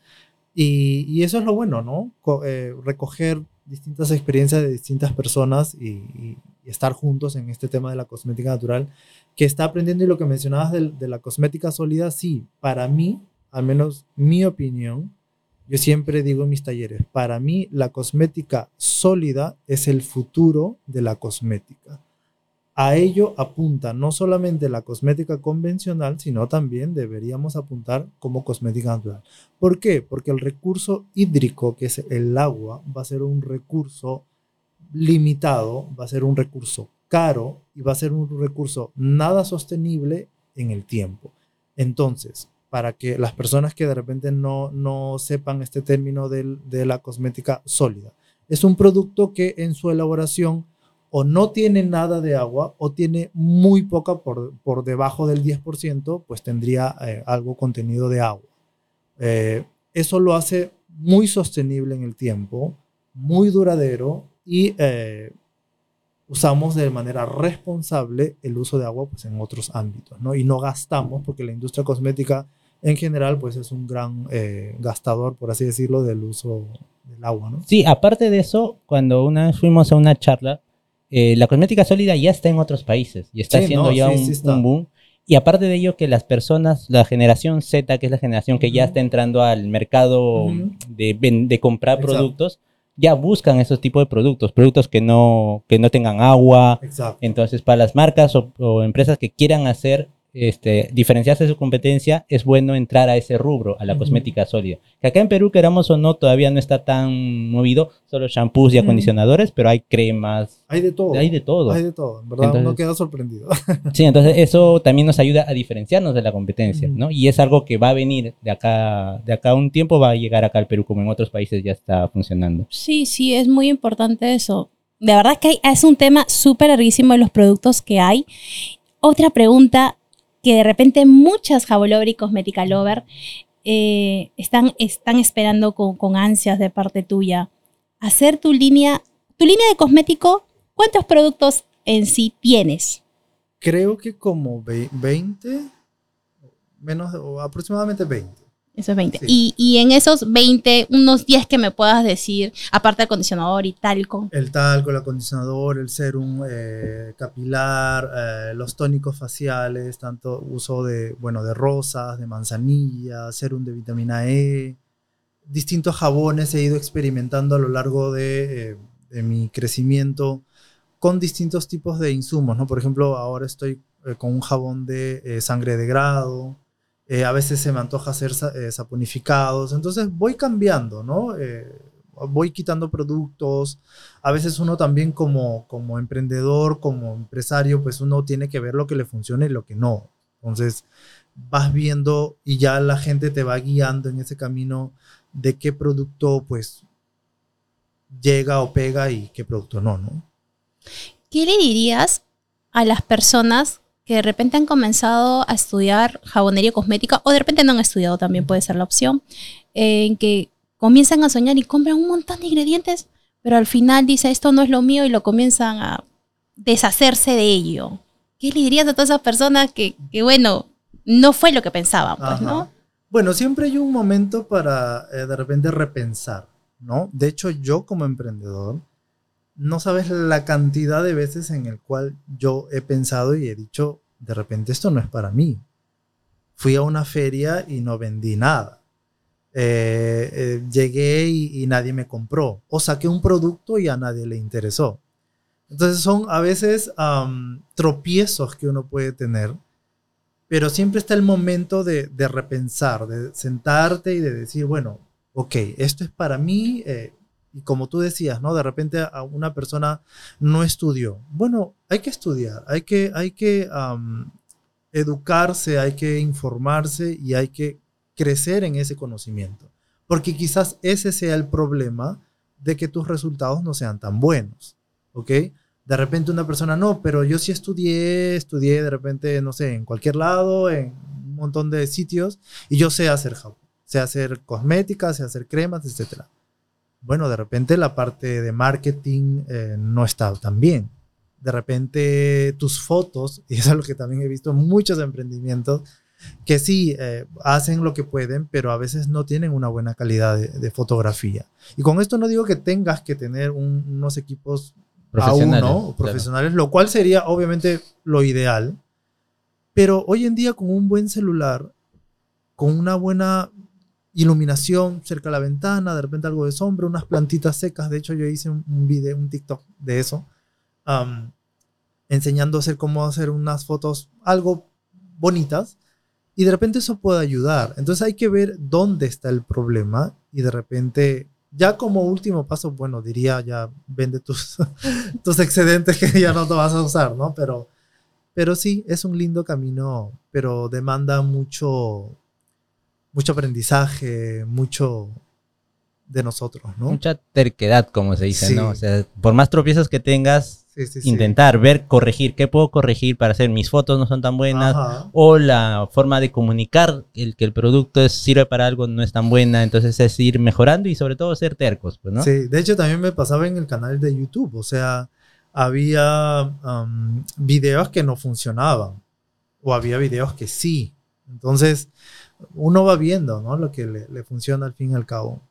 Speaker 1: y, y eso es lo bueno, ¿no? recoger distintas experiencias de distintas personas y, estar juntos en este tema de la cosmética natural que está aprendiendo y lo que mencionabas de, de la cosmética sólida, sí, para mí, al menos mi opinión, yo siempre digo en mis talleres, para mí la cosmética sólida es el futuro de la cosmética. A ello apunta no solamente la cosmética convencional, sino también deberíamos apuntar como cosmética natural. ¿Por qué? Porque el recurso hídrico, que es el agua, va a ser un recurso limitado, va a ser un recurso caro y va a ser un recurso nada sostenible en el tiempo. Entonces, para que las personas que de repente no, no sepan este término de la cosmética sólida. Es un producto que en su elaboración o no tiene nada de agua o tiene muy poca por, por debajo del 10%, pues tendría eh, algo contenido de agua. Eh, eso lo hace muy sostenible en el tiempo, muy duradero y eh, usamos de manera responsable el uso de agua pues, en otros ámbitos, ¿no? Y no gastamos, porque la industria cosmética en general pues es un gran eh, gastador, por así decirlo, del uso del agua, ¿no?
Speaker 3: Sí, aparte de eso, cuando una vez fuimos a una charla, eh, la cosmética sólida ya está en otros países y está
Speaker 1: Sí,
Speaker 3: haciendo
Speaker 1: no,
Speaker 3: ya
Speaker 1: sí,
Speaker 3: un,
Speaker 1: sí
Speaker 3: un boom. Y aparte de ello, que las personas, la generación Z, que es la generación que ya
Speaker 1: Ujú.
Speaker 3: está entrando al mercado
Speaker 1: Ujú.
Speaker 3: de, ven- de comprar
Speaker 1: Exacto.
Speaker 3: productos, ya buscan esos tipos de productos, productos que no, que no tengan agua.
Speaker 1: Exacto.
Speaker 3: Entonces, para las marcas o, o empresas que quieran hacer, este, diferenciarse de su competencia, es bueno entrar a ese rubro, a la
Speaker 1: Ujú.
Speaker 3: cosmética sólida. Que acá en Perú, queramos o no, todavía no está tan movido, solo shampoos y acondicionadores, pero hay cremas,
Speaker 1: Hay de todo.
Speaker 3: hay de todo.
Speaker 1: Hay de todo. En verdad, uno
Speaker 3: Entonces-
Speaker 1: queda sorprendido. [laughs]
Speaker 3: Sí, entonces eso también nos ayuda a diferenciarnos de la competencia,
Speaker 1: Ujú.
Speaker 3: ¿no? Y es algo que va a venir de acá, de acá a un tiempo, va a llegar acá al Perú, como en otros países ya está funcionando.
Speaker 2: Sí, sí, es muy importante eso. De verdad que hay- es un tema súper larguísimo de los productos que hay. Otra pregunta que de repente muchas Jabolover y Cosmética Lover eh, están, están esperando con, con ansias de parte tuya. Hacer tu línea, tu línea de cosmético, ¿cuántos productos en sí tienes?
Speaker 1: Creo que como ve- 20, menos, o aproximadamente 20.
Speaker 2: Eso es 20.
Speaker 1: Sí.
Speaker 2: Y, y en esos 20, unos 10 que me puedas decir, aparte del acondicionador y talco.
Speaker 1: El talco, el acondicionador, el serum eh, capilar, eh, los tónicos faciales, tanto uso de, bueno, de rosas, de manzanilla, serum de vitamina E, distintos jabones he ido experimentando a lo largo de, eh, de mi crecimiento con distintos tipos de insumos, ¿no? Por ejemplo, ahora estoy eh, con un jabón de eh, sangre de grado, eh, a veces se me antoja hacer eh, saponificados, entonces voy cambiando, ¿no? Eh, voy quitando productos, a veces uno también como, como emprendedor, como empresario, pues uno tiene que ver lo que le funciona y lo que no. Entonces vas viendo y ya la gente te va guiando en ese camino de qué producto pues llega o pega y qué producto no, ¿no?
Speaker 2: ¿Qué le dirías a las personas que de repente han comenzado a estudiar jabonería cosmética o de repente no han estudiado, también puede ser la opción, en que comienzan a soñar y compran un montón de ingredientes, pero al final dice esto no es lo mío y lo comienzan a deshacerse de ello? ¿Qué le dirías a todas esas personas que, que bueno, no fue lo que pensaban, pues,
Speaker 1: Ajá.
Speaker 2: ¿no?
Speaker 1: Bueno, siempre hay un momento para eh, de repente repensar, ¿no? De hecho, yo como emprendedor, no sabes la cantidad de veces en el cual yo he pensado y he dicho, de repente esto no es para mí. Fui a una feria y no vendí nada. Eh, eh, llegué y, nadie me compró. O saqué un producto y a nadie le interesó. Entonces son a veces tropiezos que uno puede tener pero siempre está el momento de, de repensar, de sentarte y de decir, bueno, ok, esto es para mí, eh, y como tú decías, ¿no? De repente a una persona no estudió. Bueno, hay que estudiar, hay que, hay que am, educarse, hay que informarse y hay que crecer en ese conocimiento, porque quizás ese sea el problema de que tus resultados no sean tan buenos, ¿ok? de repente una persona, no, pero yo sí estudié, estudié de repente, no sé, en cualquier lado, en un montón de sitios, y yo sé hacer jabón, sé hacer cosméticas, sé hacer cremas, etc. Bueno, de repente la parte de marketing eh, no está tan bien. De repente tus fotos, [laughs] y eso es lo que también he visto en muchos emprendimientos, que sí eh, hacen lo que pueden, pero a veces no tienen una buena calidad de, de fotografía. Y con esto no digo que tengas que tener un- unos equipos a
Speaker 3: Profesionales.
Speaker 1: uno,
Speaker 3: claro.
Speaker 1: profesionales, lo cual sería obviamente lo ideal. Pero hoy en día con un buen celular, con una buena iluminación cerca de la ventana, de repente algo de sombra, unas plantitas secas, de hecho yo hice un, video, un TikTok de eso, am, enseñando a hacer cómo hacer unas fotos algo bonitas y de repente eso puede ayudar. Entonces hay que ver dónde está el problema y de repente ya como último paso, bueno, diría ya vende tus, [laughs] tus excedentes que ya no te vas a usar, ¿no? Pero, pero sí, es un lindo camino, pero demanda mucho, mucho aprendizaje, mucho de nosotros, ¿no?
Speaker 3: Mucha terquedad, como se dice,
Speaker 1: Sí.
Speaker 3: ¿no? O sea, por más tropiezos que tengas,
Speaker 1: Sí, sí, sí.
Speaker 3: intentar ver, corregir, ¿qué puedo corregir para hacer? Mis fotos no son tan buenas,
Speaker 1: Ajá.
Speaker 3: o la forma de comunicar el que el producto es- sirve para algo no es tan buena, entonces es ir mejorando y sobre todo ser tercos, pues, ¿no?
Speaker 1: Sí, de hecho también me pasaba en el canal de YouTube, o sea, había videos que no funcionaban o había videos que sí. Entonces, uno va viendo, ¿no? Lo que le, le funciona al fin y al cabo.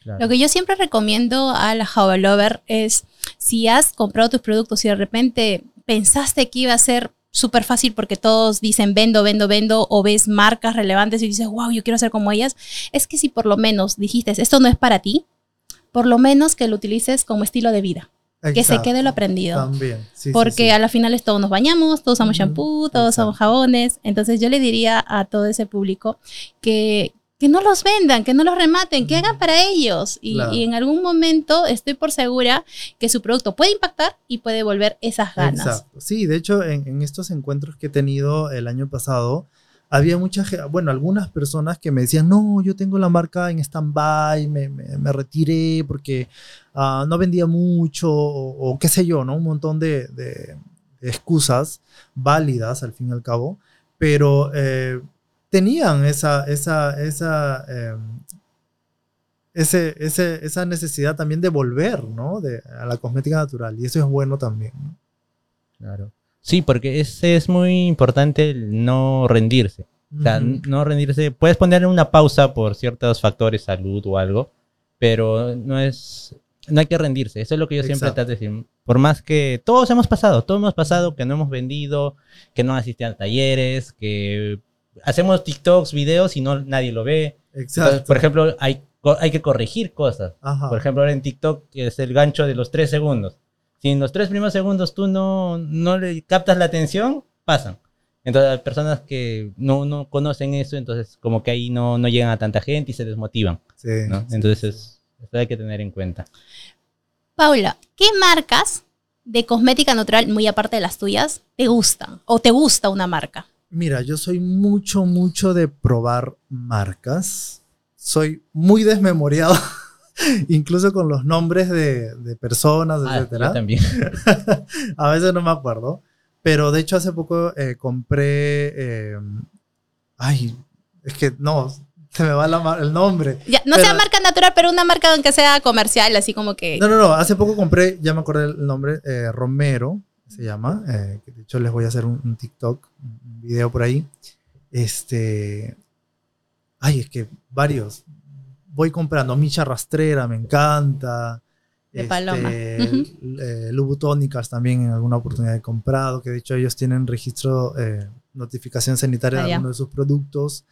Speaker 3: Claro.
Speaker 2: Lo que yo siempre recomiendo a la Java Lover es si has comprado tus productos y de repente pensaste que iba a ser súper fácil porque todos dicen vendo, vendo, vendo o ves marcas relevantes y dices, wow, yo quiero ser como ellas, es que si por lo menos dijiste, esto no es para ti, por lo menos que lo utilices como estilo de vida, que se quede lo aprendido.
Speaker 1: También. sí, sí,
Speaker 2: Porque
Speaker 1: sí.
Speaker 2: a la finales todos nos bañamos, todos usamos
Speaker 1: Ujú,
Speaker 2: shampoo, todos usamos
Speaker 1: exacto.
Speaker 2: jabones. Entonces yo le diría a todo ese público que, que no los vendan, que no los rematen, que hagan para ellos. Y,
Speaker 1: Claro.
Speaker 2: y en algún momento estoy por segura que su producto puede impactar y puede volver esas ganas.
Speaker 1: Exacto. Sí, de hecho, en, en estos encuentros que he tenido el año pasado, había mucha gente, bueno, algunas personas que me decían, no, yo tengo la marca en stand-by, me, me- retiré porque ah, no vendía mucho, o, o qué sé yo, ¿no? Un montón de, de excusas válidas al fin y al cabo, pero eh, tenían esa, esa, esa, em, ese, ese- esa necesidad también de volver, ¿no? De, a la cosmética natural, y eso es bueno también, ¿no?
Speaker 3: Claro. Sí, porque es, es muy importante el no rendirse. O sea,
Speaker 1: Ujú.
Speaker 3: no rendirse. Puedes poner una pausa por ciertos factores, salud o algo, pero no es. No hay que rendirse. Eso es lo que yo siempre
Speaker 1: Exacto.
Speaker 3: trato de decir. Por más que todos hemos pasado, todos hemos pasado que no hemos vendido, que no asistimos a talleres, que hacemos TikToks, videos y no nadie lo ve. Entonces,
Speaker 1: Exacto.
Speaker 3: por ejemplo, hay, hay que corregir cosas.
Speaker 1: Ajá.
Speaker 3: Por ejemplo, ahora en TikTok es el gancho de los tres segundos. Si en los tres primeros segundos tú no, no le captas la atención, pasan. Entonces, hay personas que no, no conocen eso, entonces como que ahí no, no llegan a tanta gente y se desmotivan.
Speaker 1: Sí,
Speaker 3: ¿no?
Speaker 1: sí,
Speaker 3: Entonces, eso hay que tener en cuenta.
Speaker 2: Paula, ¿qué marcas de cosmética natural, muy aparte de las tuyas, te gustan? ¿O te gusta una marca?
Speaker 1: Mira, yo soy mucho, mucho de probar marcas. Soy muy desmemoriado, [laughs] [laughs] incluso con los nombres de, de personas,
Speaker 3: Ah,
Speaker 1: etcétera.
Speaker 3: yo también. [laughs]
Speaker 1: A veces no me acuerdo. Pero de hecho, hace poco eh, compré. eh, ay, es que no, se me va la el nombre.
Speaker 2: Ya, no
Speaker 1: Pero-
Speaker 2: sea marca natural, pero una marca aunque sea comercial, así como que...
Speaker 1: No, no, no. Hace poco compré, ya me acordé el nombre, eh, Romero se llama. eh, que de hecho, les voy a hacer un, un TikTok, un video por ahí. Este. Ay, es que varios. Voy comprando Micha Rastrera, me encanta.
Speaker 2: De Paloma.
Speaker 1: Este, [laughs] eh, Lubutónicas también en alguna oportunidad he comprado, que de hecho ellos tienen registro, eh, notificación sanitaria
Speaker 2: Ah,
Speaker 1: de
Speaker 2: ya.
Speaker 1: algunos de sus productos.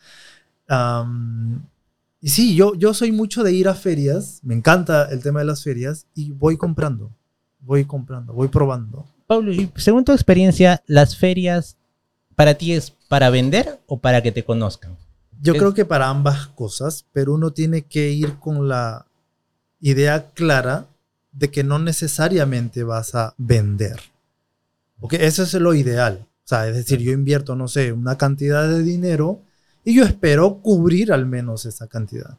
Speaker 1: Y sí, yo, yo soy mucho de ir a ferias, me encanta el tema de las ferias y voy comprando, voy comprando, voy probando.
Speaker 3: Pablo, y según tu experiencia, ¿las ferias para ti es para vender o para que te conozcan?
Speaker 1: Yo
Speaker 3: Es-
Speaker 1: creo que para ambas cosas, pero uno tiene que ir con la idea clara de que no necesariamente vas a vender. Porque eso es lo ideal. O sea, es decir, yo invierto, no sé, una cantidad de dinero y yo espero cubrir al menos esa cantidad.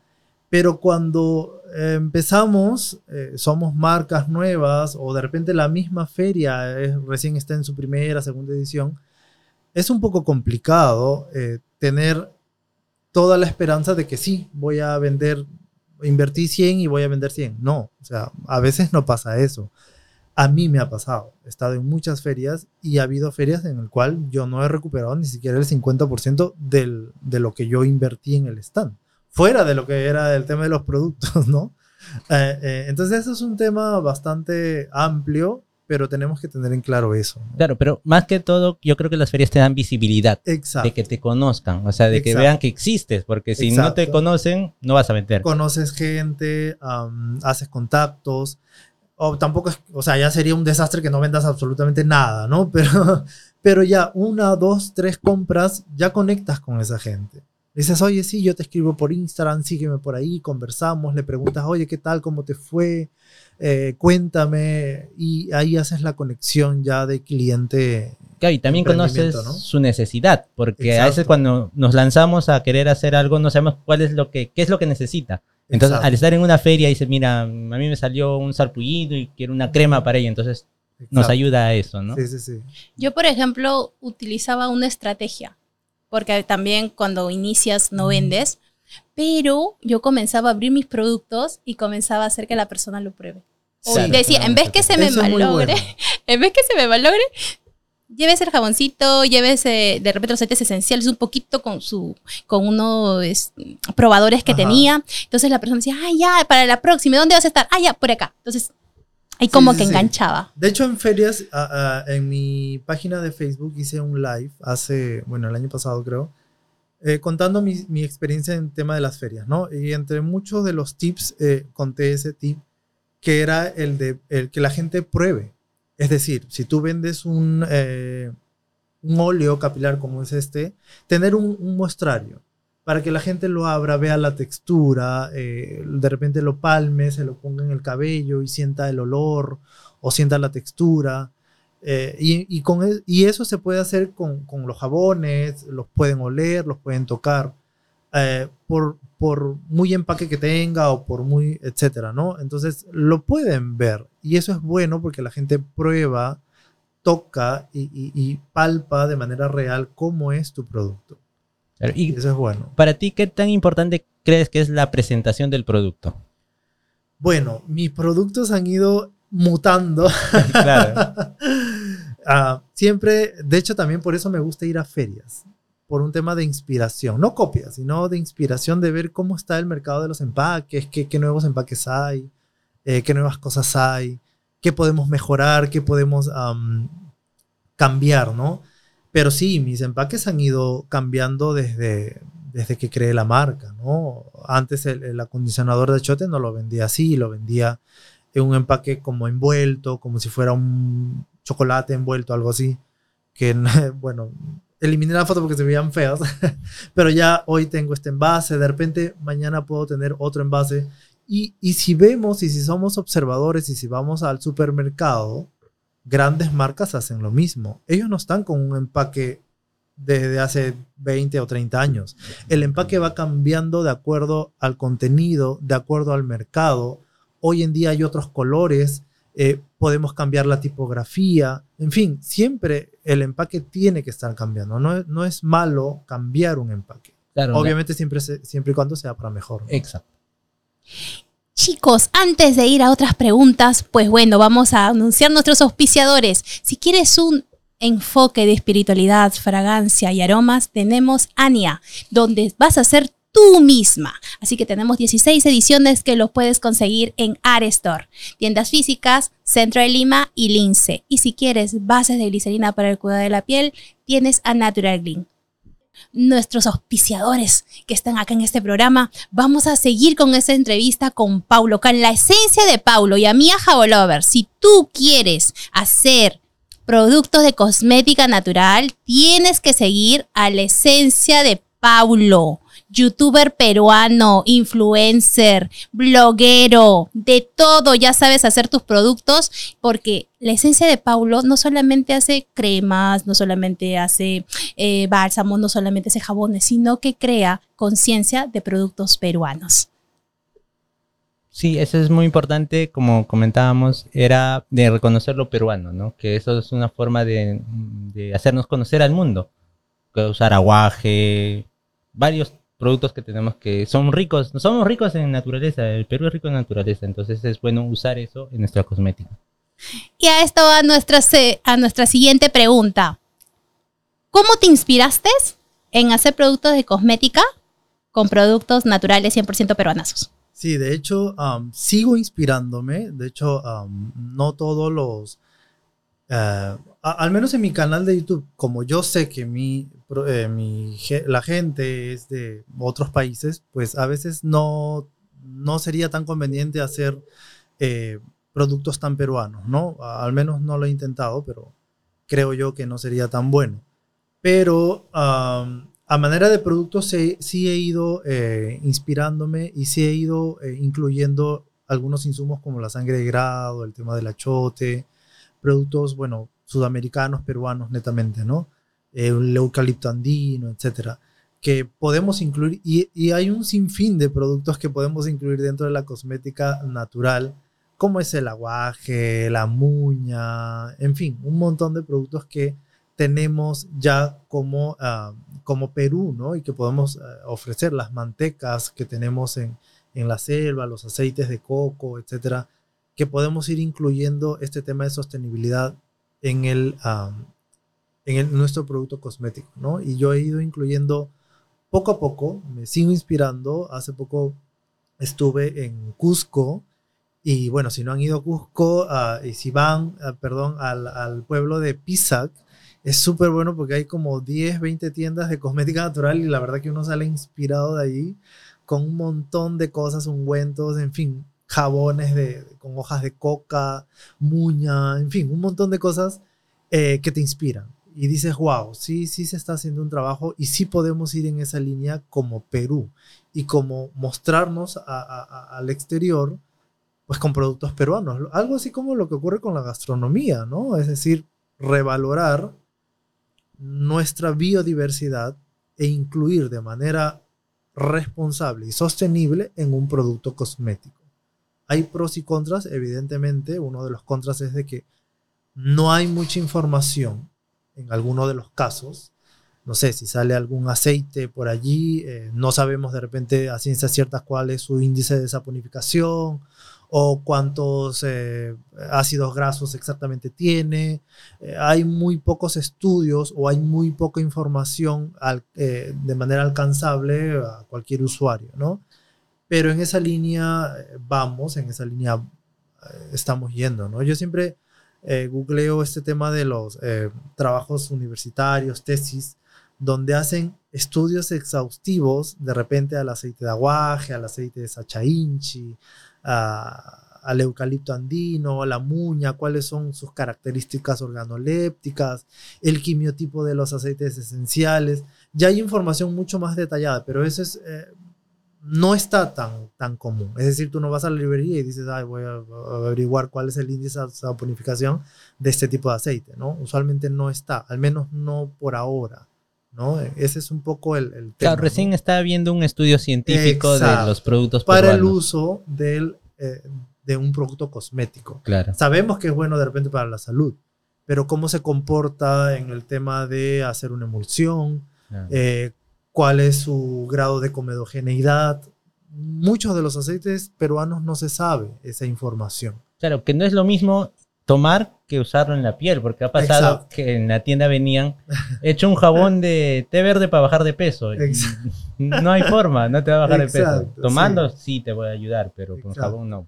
Speaker 1: Pero cuando eh, empezamos, eh, somos marcas nuevas o de repente la misma feria eh, recién está en su primera, segunda edición, es un poco complicado eh, tener toda la esperanza de que sí, voy a vender, invertí 100 y voy a vender 100. No, o sea, a veces no pasa eso. A mí me ha pasado. He estado en muchas ferias y ha habido ferias en el cual yo no he recuperado ni siquiera el 50% del, de lo que yo invertí en el stand. Fuera de lo que era el tema de los productos, [laughs] ¿no? Eh, eh, entonces eso es un tema bastante amplio, pero tenemos que tener en claro eso. ¿no?
Speaker 3: Claro, pero más que todo, yo creo que las ferias te dan visibilidad.
Speaker 1: Exacto.
Speaker 3: De que te conozcan, o sea, de que
Speaker 1: Exacto.
Speaker 3: vean que existes, porque si no te conocen, no vas a vender.
Speaker 1: conoces gente, am, haces contactos, o tampoco es, o sea, ya sería un desastre que no vendas absolutamente nada, ¿no? [laughs] Pero, pero ya una, dos, tres compras, ya conectas con esa gente. Dices, oye, sí, yo te escribo por Instagram, sígueme por ahí, conversamos, le preguntas, oye, ¿qué tal? ¿Cómo te fue? Eh, cuéntame. Y ahí haces la conexión ya de cliente
Speaker 3: Claro, y también conoces su necesidad, porque a veces cuando nos lanzamos a querer hacer algo no sabemos cuál es lo que, qué es lo que necesita. Entonces, al estar en una feria, dice, mira, a mí me salió un sarpullido y quiero una crema para ella. Entonces, nos ayuda a eso, ¿no?
Speaker 1: Sí, sí, sí.
Speaker 2: Yo, por ejemplo, utilizaba una estrategia, porque también cuando inicias no vendes, pero yo comenzaba a abrir mis productos y comenzaba a hacer que la persona lo pruebe. O decía, en vez que se me malogre, [laughs] en vez que se me malogre, llévese el jaboncito, llévese de repente los aceites esenciales un poquito con su con unos probadores que tenía. Entonces la persona decía, ah, ya, para la próxima, ¿dónde vas a estar? Ah, ya, por acá. Entonces, ahí como que enganchaba.
Speaker 1: De hecho, en ferias, en mi página de Facebook hice un live hace, bueno, el año pasado creo, eh, contando mi, experiencia en tema de las ferias, ¿no? Y entre muchos de los tips eh, conté ese tip que era el de el que la gente pruebe. Es decir, si tú vendes un, eh, un óleo capilar como es este, tener un, muestrario para que la gente lo abra, vea la textura, de repente lo palme, se lo ponga en el cabello y sienta el olor o sienta la textura. Eh, y, con, e, y eso se puede hacer con, con, los jabones, los pueden oler, los pueden tocar. Eh, por, por muy empaque que tenga o por muy, etcétera, ¿no? Entonces lo pueden ver y eso es bueno porque la gente prueba, toca y, palpa de manera real cómo es tu producto.
Speaker 3: Y eso es bueno. Para ti, ¿qué tan importante crees que es la presentación del producto?
Speaker 1: Bueno, mis productos han ido mutando. [laughs] claro. [laughs] Ah, siempre, de hecho, también por eso me gusta ir a ferias por un tema de inspiración, no copia, sino de inspiración de ver cómo está el mercado de los empaques, qué, qué nuevos empaques hay, eh, qué nuevas cosas hay, qué podemos mejorar, qué podemos cambiar, ¿no? Pero sí, mis empaques han ido cambiando desde, desde que creé la marca, ¿no? Antes el, el acondicionador de chote no lo vendía así, lo vendía en un empaque como envuelto, como si fuera un chocolate envuelto, algo así, que [laughs] bueno, eliminé la foto porque se veían feas, [laughs] pero ya hoy tengo este envase, de repente mañana puedo tener otro envase. Y, y si vemos y si somos observadores y si vamos al supermercado, grandes marcas hacen lo mismo. Ellos no están con un empaque desde hace 20 o 30 años. El empaque va cambiando de acuerdo al contenido, de acuerdo al mercado. Hoy en día hay otros colores, eh, podemos cambiar la tipografía, en fin, siempre el empaque tiene que estar cambiando, no, no es malo cambiar un empaque. Obviamente siempre, siempre y cuando sea para mejor.
Speaker 3: Exacto.
Speaker 2: Chicos, antes de ir a otras preguntas, pues bueno, vamos a anunciar nuestros auspiciadores. Si quieres un enfoque de espiritualidad, fragancia y aromas, tenemos Ania, donde vas a hacer tú misma. Así que tenemos 16 ediciones que los puedes conseguir en Store, tiendas físicas, Centro de Lima y Lince. Y si quieres bases de glicerina para el cuidado de la piel, tienes a Natural Gleam. Nuestros auspiciadores que están acá en este programa, vamos a seguir con esta entrevista con Paulo, con la esencia de Paulo y a Mia Jabolover. Si tú quieres hacer productos de cosmética natural, tienes que seguir a la esencia de Paulo youtuber peruano, influencer, bloguero, de todo, ya sabes hacer tus productos, porque la esencia de Paulo no solamente hace cremas, no solamente hace eh, bálsamos, no solamente hace jabones, sino que crea conciencia de productos peruanos.
Speaker 3: Sí, eso es muy importante, como comentábamos, era de reconocer lo peruano, ¿no? Que eso es una forma de, de hacernos conocer al mundo. Usar aguaje, varios productos que tenemos que son ricos, somos ricos en naturaleza, el Perú es rico en naturaleza, entonces es bueno usar eso en nuestra cosmética.
Speaker 2: Y a esto a nuestra, a nuestra siguiente pregunta. ¿Cómo te inspiraste en hacer productos de cosmética con productos naturales 100% peruanos?
Speaker 1: Sí, de hecho, sigo inspirándome. De hecho, no todos los... Eh, al menos en mi canal de YouTube, como yo sé que mi, eh, la gente es de otros países, pues a veces no, no sería tan conveniente hacer eh, productos tan peruanos, ¿no? Al menos no lo he intentado, pero creo yo que no sería tan bueno. Pero a manera de productos sí, he ido eh, inspirándome y sí he ido incluyendo algunos insumos como la sangre de grado, el tema del achote, productos, bueno, sudamericanos, peruanos netamente, ¿no? Eh, el eucalipto andino, etcétera, que podemos incluir, y, hay un sinfín de productos que podemos incluir dentro de la cosmética natural, como es el aguaje, la muña, en fin, un montón de productos que tenemos ya como, uh, como Perú, ¿no? Y que podemos uh, ofrecer las mantecas que tenemos en, en la selva, los aceites de coco, etcétera, que podemos ir incluyendo este tema de sostenibilidad en, el, um, en el, nuestro producto cosmético, ¿no? Y yo he ido incluyendo poco a poco, me sigo inspirando. Hace poco estuve en Cusco y bueno, si no han ido a Cusco uh, y si van, perdón, al, al pueblo de Pisac, es súper bueno porque hay como 10, 20 tiendas de cosmética natural y la verdad que uno sale inspirado de ahí con un montón de cosas, ungüentos, en fin, jabones de, con hojas de coca, muña, en fin, un montón de cosas eh, que te inspiran. Y dices, wow, sí, sí se está haciendo un trabajo y sí podemos ir en esa línea como Perú y como mostrarnos al exterior, pues con productos peruanos. Algo así como lo que ocurre con la gastronomía, ¿no? Es decir, revalorar nuestra biodiversidad e incluir de manera responsable y sostenible en un producto cosmético. Hay pros y contras, evidentemente, uno de los contras es de que no hay mucha información en alguno de los casos. No sé, si sale algún aceite por allí, eh, no sabemos de repente a ciencia cierta cuál es su índice de saponificación o cuántos eh, ácidos grasos exactamente tiene. Eh, hay muy pocos estudios o hay muy poca información de manera alcanzable a cualquier usuario, ¿no? Pero en esa línea vamos, en esa línea estamos yendo, ¿no? Yo siempre googleo este tema de los trabajos universitarios, tesis, donde hacen estudios exhaustivos de repente al aceite de aguaje, al aceite de sachainchi, al eucalipto andino, a la muña, cuáles son sus características organolépticas, el quimiotipo de los aceites esenciales. Ya hay información mucho más detallada, pero eso es, eh, no está tan, tan común. Es decir, tú no vas a la librería y dices, Ay, voy a, averiguar cuál es el índice de saponificación de este tipo de aceite. ¿no? Usualmente no está, al menos no por ahora. ¿no? Ese es un poco el, el tema.
Speaker 3: Claro, recién
Speaker 1: ¿no?
Speaker 3: está viendo un estudio científico
Speaker 1: Exacto.
Speaker 3: de los productos
Speaker 1: para
Speaker 3: peruanos.
Speaker 1: el uso del, eh, de un producto cosmético.
Speaker 3: Claro.
Speaker 1: Sabemos que es bueno de repente para la salud, pero cómo se comporta en el tema de hacer una emulsión, eh, cuál es su grado de comedogeneidad. Muchos de los aceites peruanos no se sabe esa información.
Speaker 3: Claro, que no es lo mismo tomar que usarlo en la piel, porque ha pasado
Speaker 1: Exacto.
Speaker 3: que en la tienda venían hecho un jabón de té verde para bajar de peso.
Speaker 1: Exacto.
Speaker 3: No hay forma, no te va a bajar de peso. Tomando sí. te voy a ayudar, pero con
Speaker 1: Exacto.
Speaker 3: jabón no.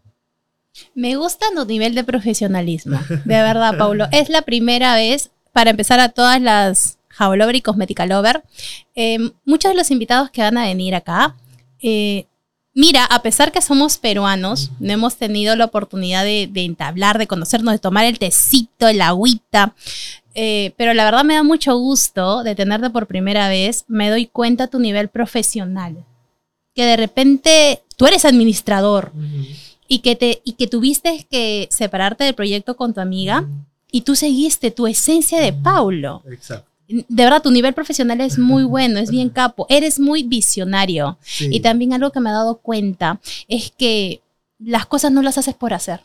Speaker 2: Me gusta tu nivel de profesionalismo, de verdad, Paulo. Es la primera vez, para empezar a todas las Jablover y Cosmética Lover, eh, muchos de los invitados que van a venir acá, eh, mira, a pesar que somos peruanos, no hemos tenido la oportunidad de, de entablar, de conocernos, de tomar el tecito, el agüita, eh, pero la verdad me da mucho gusto de tenerte por primera vez, me doy cuenta tu nivel profesional, que de repente tú eres administrador y que, te, y que tuviste que separarte del proyecto con tu amiga y tú seguiste tu esencia de Paulo.
Speaker 1: Exacto.
Speaker 2: De verdad, tu nivel profesional es muy bueno, es bien capo, eres muy visionario.
Speaker 1: Sí.
Speaker 2: Y también algo que me he dado cuenta es que las cosas no las haces por hacer.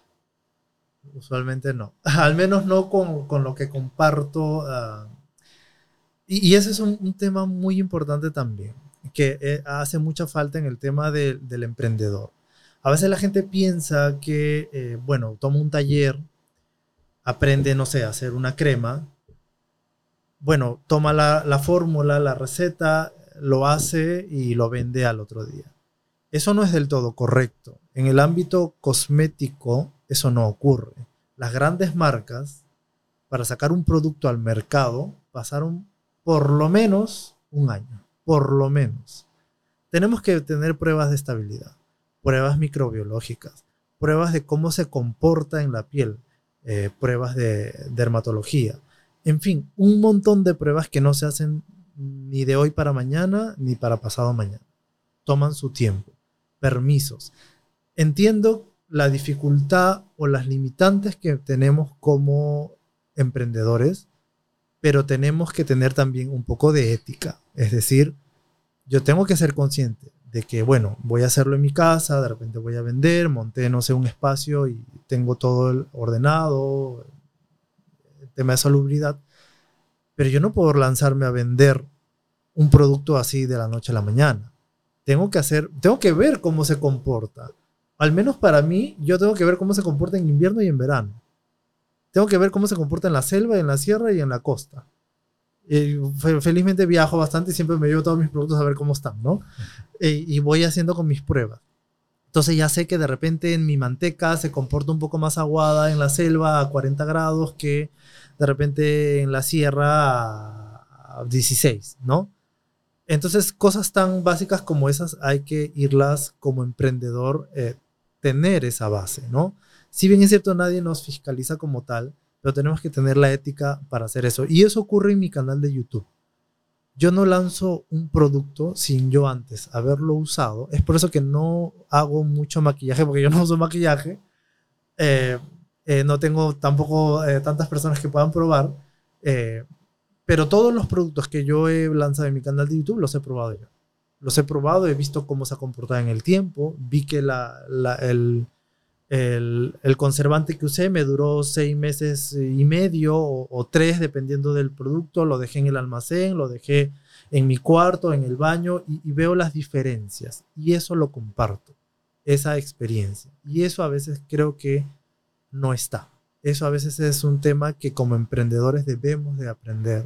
Speaker 1: Usualmente no. [laughs] Al menos no con, con lo que comparto. uh, y, y, ese es un, un, tema muy importante también, que eh, hace mucha falta en el tema de, del emprendedor. A veces la gente piensa que, eh, bueno, toma un taller, aprende, no sé, a hacer una crema. Bueno, toma la, la fórmula, la receta, lo hace y lo vende al otro día. Eso no es del todo correcto. En el ámbito cosmético, eso no ocurre. Las grandes marcas, para sacar un producto al mercado, pasaron por lo menos un año, por lo menos. Tenemos que tener pruebas de estabilidad, pruebas microbiológicas, pruebas de cómo se comporta en la piel, eh, pruebas de dermatología. En fin, un montón de pruebas que no se hacen ni de hoy para mañana ni para pasado mañana. Toman su tiempo. Permisos. Entiendo la dificultad o las limitantes que tenemos como emprendedores, pero tenemos que tener también un poco de ética. Es decir, yo tengo que ser consciente de que, bueno, voy a hacerlo en mi casa, de repente voy a vender, monté, no sé, un espacio y tengo todo ordenado, tema de salubridad, pero yo no puedo lanzarme a vender un producto así de la noche a la mañana. Tengo que hacer, tengo que ver cómo se comporta. Al menos para mí, yo tengo que ver cómo se comporta en invierno y en verano. Tengo que ver cómo se comporta en la selva, en la sierra y en la costa. Felizmente viajo bastante y siempre me llevo todos mis productos a ver cómo están, ¿no? E, y voy haciendo con mis pruebas. Entonces ya sé que de repente en mi manteca se comporta un poco más aguada en la selva a 40 grados que de repente en la sierra a 16, ¿no? Entonces cosas tan básicas como esas hay que irlas como emprendedor, eh, tener esa base, ¿no? Si bien es cierto, nadie nos fiscaliza como tal, pero tenemos que tener la ética para hacer eso. Y eso ocurre en mi canal de YouTube yo no lanzo un producto sin yo antes haberlo usado. Es por eso que no hago mucho maquillaje, porque yo no uso maquillaje. Eh, eh, no tengo tampoco eh, tantas personas que puedan probar. pero todos los productos que yo he lanzado en mi canal de YouTube los he probado yo. Los he probado, he visto cómo se ha comportado en el tiempo. Vi que la, el, el, conservante que usé me duró seis meses y medio o, tres, dependiendo del producto. Lo dejé en el almacén, lo dejé en mi cuarto, en el baño, y, veo las diferencias. Y eso lo comparto, esa experiencia. Y eso a veces creo que no está. Eso a veces es un tema que como emprendedores debemos de aprender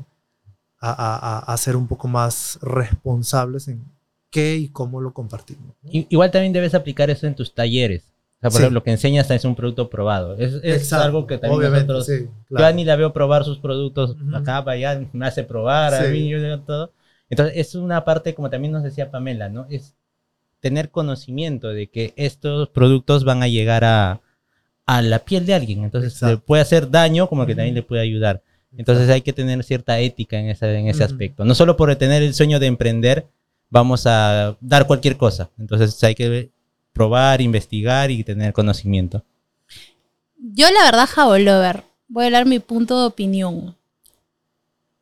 Speaker 1: a, a, a ser un poco más responsables en qué y cómo lo compartimos.
Speaker 3: Igual también debes aplicar eso en tus talleres o sea, por ejemplo, lo que enseñas es un producto probado. Es, es algo que también Obviamente, nosotros... Sí, Yo ni la veo probar sus productos acá, para allá, me hace probar a mí, yo todo. Entonces, es una parte, como también nos decía Pamela, ¿no? Es tener conocimiento de que estos productos van a llegar a, a la piel de alguien. Entonces, le puede hacer daño como que también le puede ayudar. Entonces, hay que tener cierta ética en ese, en ese aspecto. No solo por tener el sueño de emprender, vamos a dar cualquier cosa. Entonces, hay que probar, investigar y tener conocimiento.
Speaker 2: Yo la verdad, Lover, voy a dar mi punto de opinión.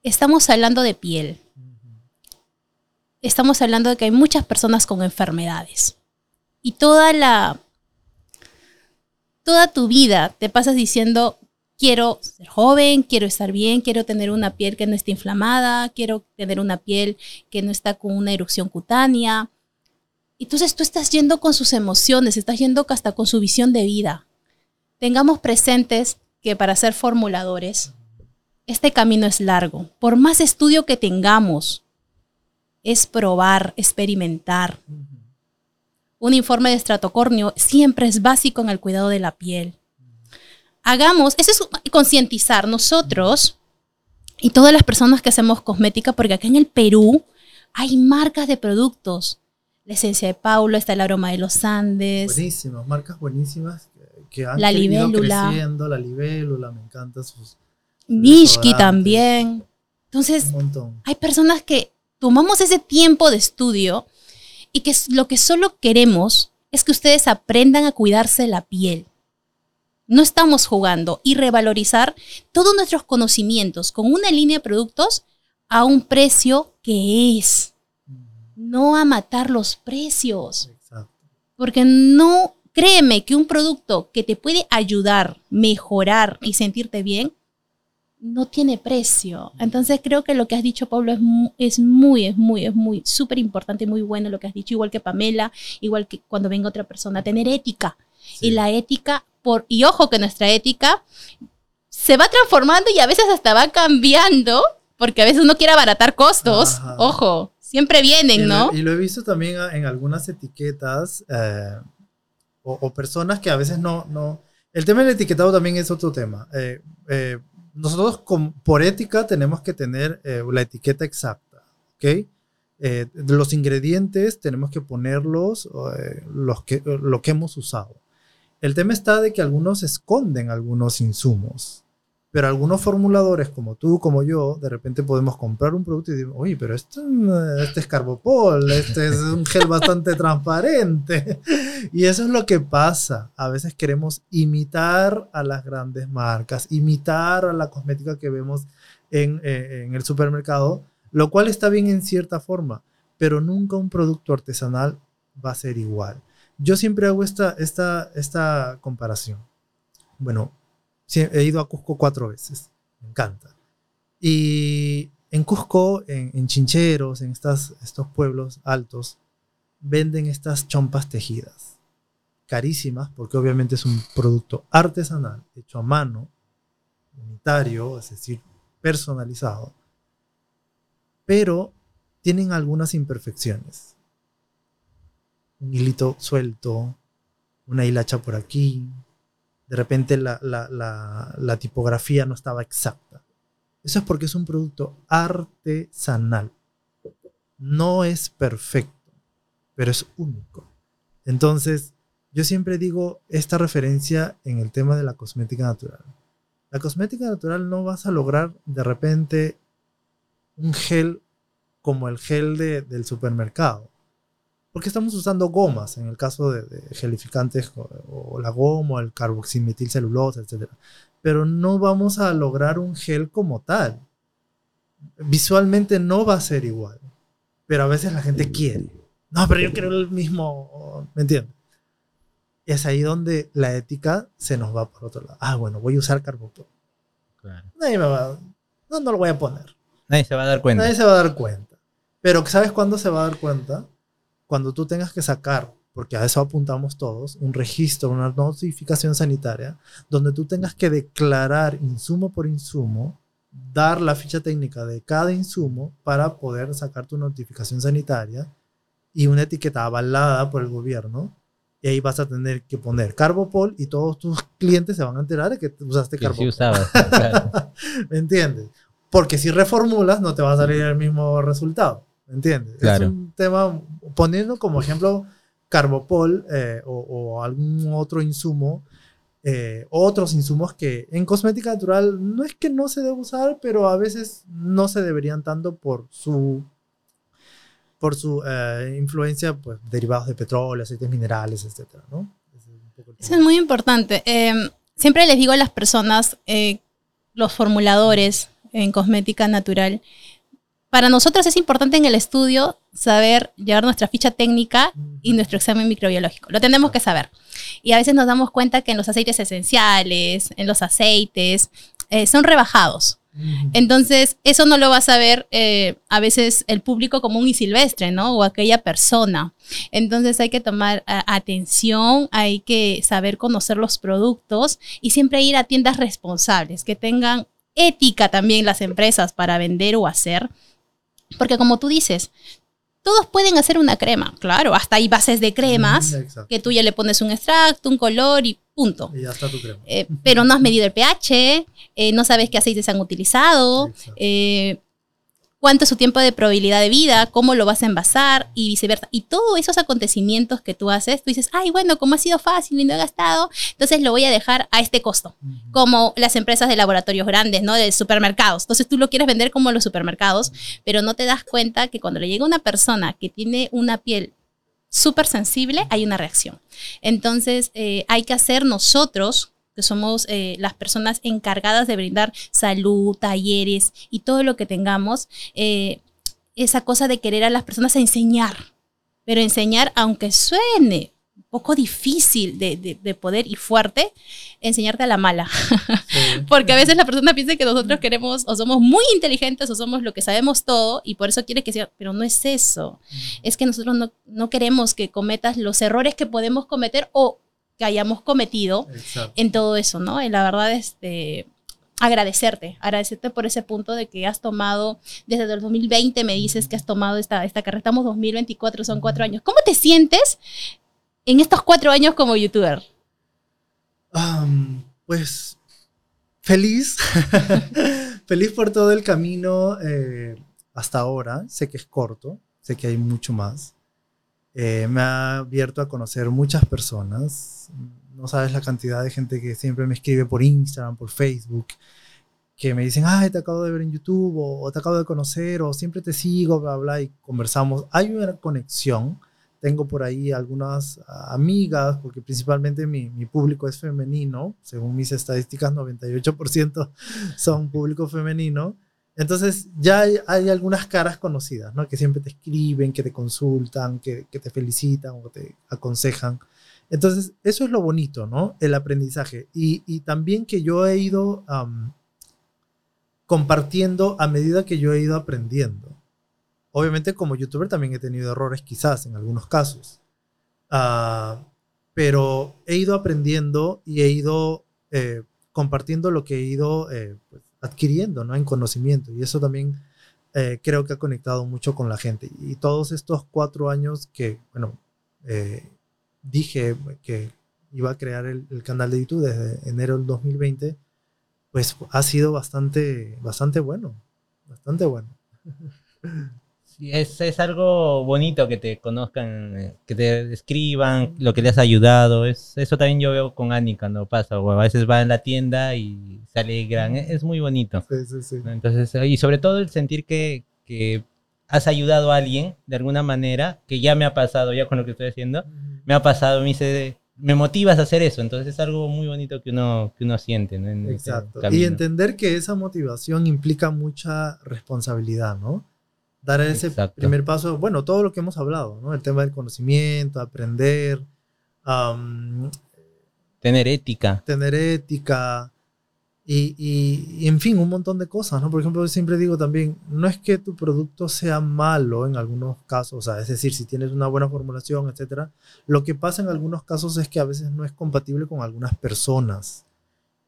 Speaker 2: Estamos hablando de piel. Estamos hablando de que hay muchas personas con enfermedades. Y toda la... Toda tu vida te pasas diciendo, quiero ser joven, quiero estar bien, quiero tener una piel que no esté inflamada, quiero tener una piel que no está con una erupción cutánea, entonces tú estás yendo con sus emociones, estás yendo hasta con su visión de vida. Tengamos presentes que para ser formuladores, este camino es largo. Por más estudio que tengamos, es probar, experimentar. Un informe de estratocornio siempre es básico en el cuidado de la piel. Hagamos, eso es concientizar nosotros y todas las personas que hacemos cosmética, porque acá en el Perú hay marcas de productos la esencia de Paulo, está el aroma de los Andes.
Speaker 1: Buenísimas, marcas buenísimas que, han
Speaker 2: la libélula.
Speaker 1: creciendo. La libélula, me encanta sus...
Speaker 2: Mishki también. Entonces, hay personas que tomamos ese tiempo de estudio y que lo que solo queremos es que ustedes aprendan a cuidarse la piel. No estamos jugando y revalorizar todos nuestros conocimientos con una línea de productos a un precio que es no a matar los precios. Porque no, créeme que un producto que te puede ayudar, mejorar y sentirte bien, no tiene precio. Entonces creo que lo que has dicho, Pablo, es, es muy, es muy, es muy, súper importante, muy bueno lo que has dicho, igual que Pamela, igual que cuando venga otra persona, tener ética. Y la ética, por, y ojo que nuestra ética se va transformando y a veces hasta va cambiando, porque a veces uno quiere abaratar costos, ojo, Siempre vienen, ¿no?
Speaker 1: y lo he visto también en algunas etiquetas eh, o, personas que a veces no, no... El tema del etiquetado también es otro tema. Eh, eh, nosotros por ética tenemos que tener la etiqueta exacta, ¿ok? los ingredientes tenemos que ponerlos los que, lo que hemos usado. El tema está de que algunos esconden algunos insumos Pero algunos formuladores, como tú, como yo, de repente podemos comprar un producto y decir, oye, pero esto, este es Carbopol, este es un gel [laughs] bastante transparente. Y eso es lo que pasa. A veces queremos imitar a las grandes marcas, imitar a la cosmética que vemos en, eh, en el supermercado, lo cual está bien en cierta forma, pero nunca un producto artesanal va a ser igual. Yo siempre hago esta, esta, esta comparación. Bueno, he ido a Cusco cuatro veces. Me encanta. Y en Cusco, en, Chincheros, en estas, estos pueblos altos, venden estas chompas tejidas. Carísimas, porque obviamente es un producto artesanal, hecho a mano, unitario, es decir, personalizado. Pero tienen algunas imperfecciones. Un hilito suelto, una hilacha por aquí, de repente la, tipografía no estaba exacta. Eso es porque es un producto artesanal. No es perfecto, pero es único. Entonces, yo siempre digo esta referencia en el tema de la cosmética natural. La cosmética natural no vas a lograr de repente un gel como el gel del supermercado porque estamos usando gomas, en el caso de, gelificantes, o, la goma, o el carboximetilcelulosa, etc. Pero no vamos a lograr un gel como tal. Visualmente no va a ser igual. Pero a veces la gente quiere. No, pero yo quiero el mismo. ¿Me entiendes? Es ahí donde la ética se nos va por otro lado. Ah, bueno, voy a usar carbopol. Claro. Nadie me va. No, no lo voy a poner.
Speaker 3: Nadie se va a dar cuenta.
Speaker 1: Nadie se va a dar cuenta. Pero ¿sabes cuándo se va a dar cuenta? Cuando tú tengas que sacar, porque a eso apuntamos todos, un registro, una notificación sanitaria, donde tú tengas que declarar insumo por insumo, dar la ficha técnica de cada insumo para poder sacar tu notificación sanitaria y una etiqueta avalada por el gobierno. Y ahí vas a tener que poner Carbopol y todos tus clientes se van a enterar de que usaste Carbopol. [laughs] ¿Me entiendes? Porque si reformulas no te va a salir el mismo resultado. ¿Me entiendes? Es un tema, poniendo como ejemplo Carbopol eh, o, algún otro insumo, eh, otros insumos que en cosmética natural no es que no se debe usar, pero a veces no se deberían tanto por su por su eh, influencia, pues derivados de petróleo, aceites minerales, etcétera, ¿no?
Speaker 2: Eso es muy importante. Em, siempre les digo a las personas, los formuladores en cosmética natural, para nosotros es importante en el estudio saber llevar nuestra ficha técnica y nuestro examen microbiológico. Lo tenemos que saber. Y a veces nos damos cuenta que en los aceites esenciales, en los aceites, eh, son rebajados. Entonces, eso no lo va a saber eh, a veces el público común y silvestre, ¿no? O aquella persona. Entonces hay que tomar atención, hay que saber conocer los productos y siempre ir a tiendas responsables, que tengan ética también las empresas para vender o hacer porque como tú dices, todos pueden hacer una crema, claro, hasta hay bases de cremas que tú ya le pones un extracto, un color y punto.
Speaker 1: Y ya está tu crema.
Speaker 2: Eh, pero no has medido el pH, eh, no sabes qué aceites han utilizado, eh, cuánto es su tiempo de probabilidad de vida, cómo lo vas a envasar y viceversa. Y todos esos acontecimientos que tú haces, tú dices, ay, bueno, como ha sido fácil y no he gastado, entonces lo voy a dejar a este costo, como las empresas de laboratorios grandes, ¿no? De supermercados. Entonces tú lo quieres vender como los supermercados, pero no te das cuenta que cuando le llega una persona que tiene una piel súper sensible, hay una reacción. Entonces eh, hay que hacer nosotros que somos eh, las personas encargadas de brindar salud, talleres y todo lo que tengamos, eh, esa cosa de querer a las personas a enseñar, pero enseñar, aunque suene un poco difícil de, poder y fuerte, enseñarte a la mala. [laughs] Porque a veces la persona piensa que nosotros queremos o somos muy inteligentes o somos lo que sabemos todo y por eso quiere que sea, pero no es eso. Es que nosotros no, no queremos que cometas los errores que podemos cometer o que hayamos cometido en todo eso, ¿no? Y la verdad, este, agradecerte, agradecerte por ese punto de que has tomado, desde el 2020 me dices que has tomado esta, esta carrera, estamos 2024, son cuatro años. ¿Cómo te sientes en estos cuatro años como youtuber?
Speaker 1: pues feliz, [laughs] feliz por todo el camino eh, hasta ahora, sé que es corto, sé que hay mucho más. Eh, me ha abierto a conocer muchas personas. No sabes la cantidad de gente que siempre me escribe por Instagram, por Facebook, que me dicen, ay, te acabo de ver en YouTube, o, te acabo de conocer, o siempre te sigo, bla, y conversamos. Hay una conexión. Tengo por ahí algunas ah, amigas, porque principalmente mi, público es femenino. Según mis estadísticas, 98% [laughs] son público femenino. Entonces ya hay, algunas caras conocidas, ¿no? Que siempre te escriben, que te consultan, que te felicitan o te aconsejan. Entonces, eso es lo bonito, ¿no? El aprendizaje. Y, también que yo he ido compartiendo a medida que yo he ido aprendiendo. Obviamente como youtuber también he tenido errores quizás en algunos casos. Uh, pero he ido aprendiendo y he ido eh, compartiendo lo que he ido eh, pues, adquiriendo ¿no? en conocimiento. Y eso también eh, creo que ha conectado mucho con la gente. Y todos estos cuatro años que, bueno, dije que iba a crear el, el, canal de YouTube desde enero del 2020, pues ha sido bastante, bastante bueno, bastante bueno.
Speaker 3: Sí, es, es, algo bonito que te conozcan, eh, que te escriban lo que le has ayudado. Es, eso también yo veo con Ani cuando pasa, o a veces va en la tienda y sale gran. Es, muy bonito.
Speaker 1: Sí, sí, sí.
Speaker 3: Entonces, y sobre todo el sentir que, que has ayudado a alguien de alguna manera, que ya me ha pasado, ya con lo que estoy haciendo, me ha pasado, me dice, me motivas a hacer eso. Entonces es algo muy bonito que uno, que uno siente.
Speaker 1: Exacto. Y entender que esa motivación implica mucha responsabilidad, ¿no? Dar ese primer paso, bueno, todo lo que hemos hablado, ¿no? El tema del conocimiento, aprender.
Speaker 3: tener ética.
Speaker 1: Tener ética. Y, en fin, un montón de cosas, ¿no? Por ejemplo, siempre digo también, no es que tu producto sea malo en algunos casos, o sea, es decir, si tienes una buena formulación, etcétera, lo que pasa en algunos casos es que a veces no es compatible con algunas personas.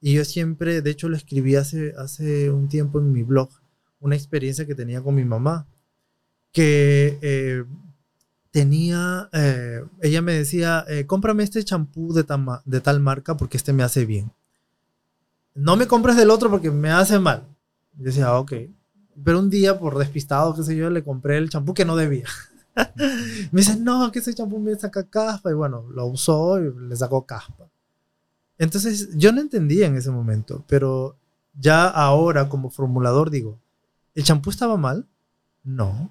Speaker 1: Y yo siempre, de hecho, lo escribí hace, hace un tiempo en mi blog, una experiencia que tenía con mi mamá, que eh, tenía, eh, ella me decía, eh, cómprame este champú de, de tal marca porque este me hace bien no me compres del otro porque me hace mal. Yo decía, ok. Pero un día, por despistado, qué sé yo, le compré el champú que no debía. [laughs] me dice, no, que ese champú me saca caspa. Y bueno, lo usó y le sacó caspa. Entonces, yo no entendía en ese momento, pero ya ahora como formulador digo, ¿el champú estaba mal? No.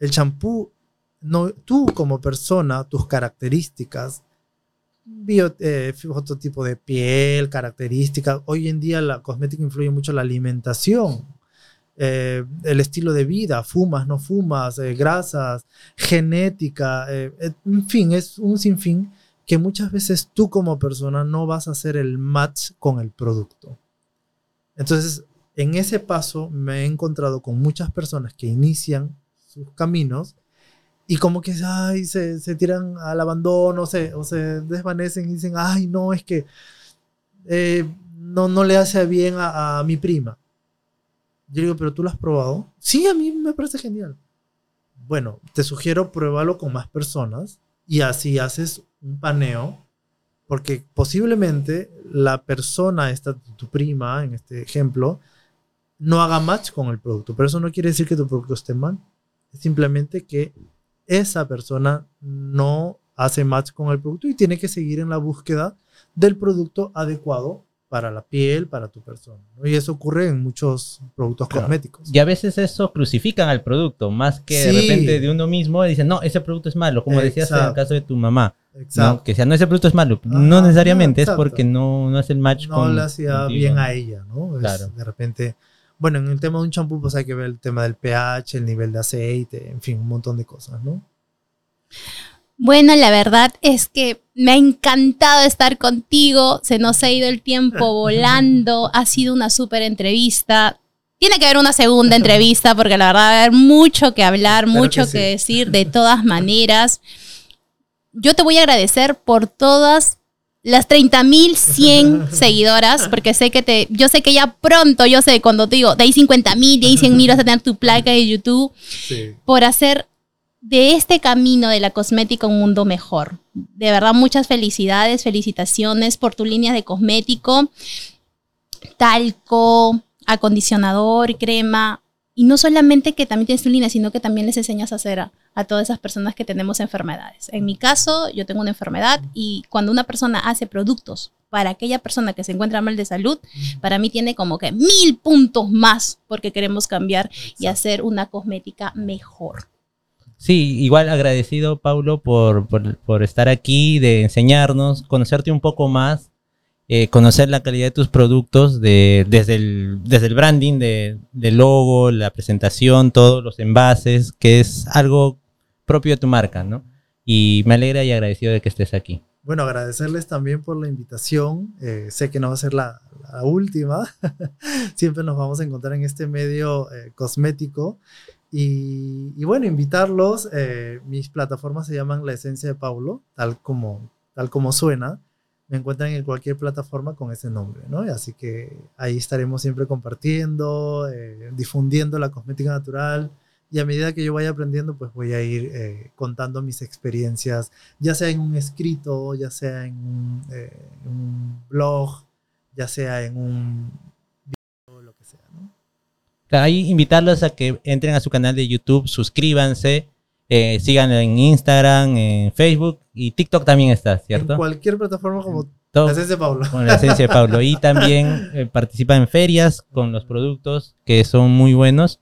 Speaker 1: El champú, no, tú como persona, tus características, bio, eh, otro tipo de piel, características. Hoy en día la cosmética influye mucho en la alimentación, eh, el estilo de vida, fumas, no fumas, eh, grasas, genética, en fin, es un sinfín que muchas veces tú como persona no vas a hacer el match con el producto. Entonces, en ese paso me he encontrado con muchas personas que inician sus caminos y como que ay, se, se tiran al abandono se, o se desvanecen y dicen, ay, no, es que eh, no, no le hace bien a, a, mi prima. Yo digo, pero tú lo has probado. Sí, a mí me parece genial. Bueno, te sugiero pruébalo con más personas y así haces un paneo, porque posiblemente la persona, esta, tu prima, en este ejemplo, no haga match con el producto, pero eso no quiere decir que tu producto esté mal. Es simplemente que esa persona no hace match con el producto y tiene que seguir en la búsqueda del producto adecuado para la piel, para tu persona. Y eso ocurre en muchos productos cosméticos.
Speaker 3: Y a veces eso crucifican al producto, más que de repente de uno mismo dicen, no, ese producto es malo, como decías en el caso de tu mamá. Exacto. Que sea, no, ese producto es malo. no necesariamente es porque no, no hace el match
Speaker 1: no con... No le hacía bien a ella, ¿no? claro. de repente bueno, en el tema de un champú, pues hay que ver el tema del pH, el nivel de aceite, en fin, un montón de cosas, ¿no?
Speaker 2: Bueno, la verdad es que me ha encantado estar contigo. Se nos ha ido el tiempo [laughs] volando. Ha sido una súper entrevista. Tiene que haber una segunda entrevista porque la verdad va a haber mucho que hablar, mucho que, que decir de todas maneras. Yo te voy a agradecer por todas las 30.100 [laughs] seguidoras, porque sé que te, yo sé que ya pronto, yo sé, cuando te digo, de ahí 50.000, de ahí 100.000 vas a tener tu placa de YouTube, por hacer de este camino de la cosmética un mundo mejor. De verdad, muchas felicidades, felicitaciones por tu línea de cosmético, talco, acondicionador, crema. Y no solamente que también tienes tu línea, sino que también les enseñas a hacer a, a, todas esas personas que tenemos enfermedades. En mi caso, yo tengo una enfermedad y cuando una persona hace productos para aquella persona que se encuentra mal de salud, para mí tiene como que mil puntos más porque queremos cambiar Exacto. y hacer una cosmética mejor.
Speaker 3: Sí, igual agradecido, Paulo, por, por, por estar aquí, de enseñarnos, conocerte un poco más eh, conocer la calidad de tus productos de, desde, el, desde el branding, de, del logo, la presentación, todos los envases, que es algo propio de tu marca, ¿no? Y me alegra y agradecido de que estés aquí.
Speaker 1: Bueno, agradecerles también por la invitación. Eh, sé que no va a ser la, la última. [laughs] Siempre nos vamos a encontrar en este medio eh, cosmético. Y, y, bueno, invitarlos. Eh, mis plataformas se llaman La Esencia de Paulo, tal como, tal como suena me encuentran en cualquier plataforma con ese nombre, ¿no? Así que ahí estaremos siempre compartiendo, eh, difundiendo la cosmética natural y a medida que yo vaya aprendiendo, pues voy a ir eh, contando mis experiencias, ya sea en un escrito, ya sea en un, eh, blog, ya sea en un video, lo que sea.
Speaker 3: Ahí invitarlos a que entren a su canal de YouTube, suscríbanse, eh, sigan en Instagram, en Facebook y TikTok también está, ¿cierto?
Speaker 1: En cualquier plataforma como la esencia de Pablo.
Speaker 3: Con la esencia de Pablo. Y también eh, participa en ferias con los productos que son muy buenos.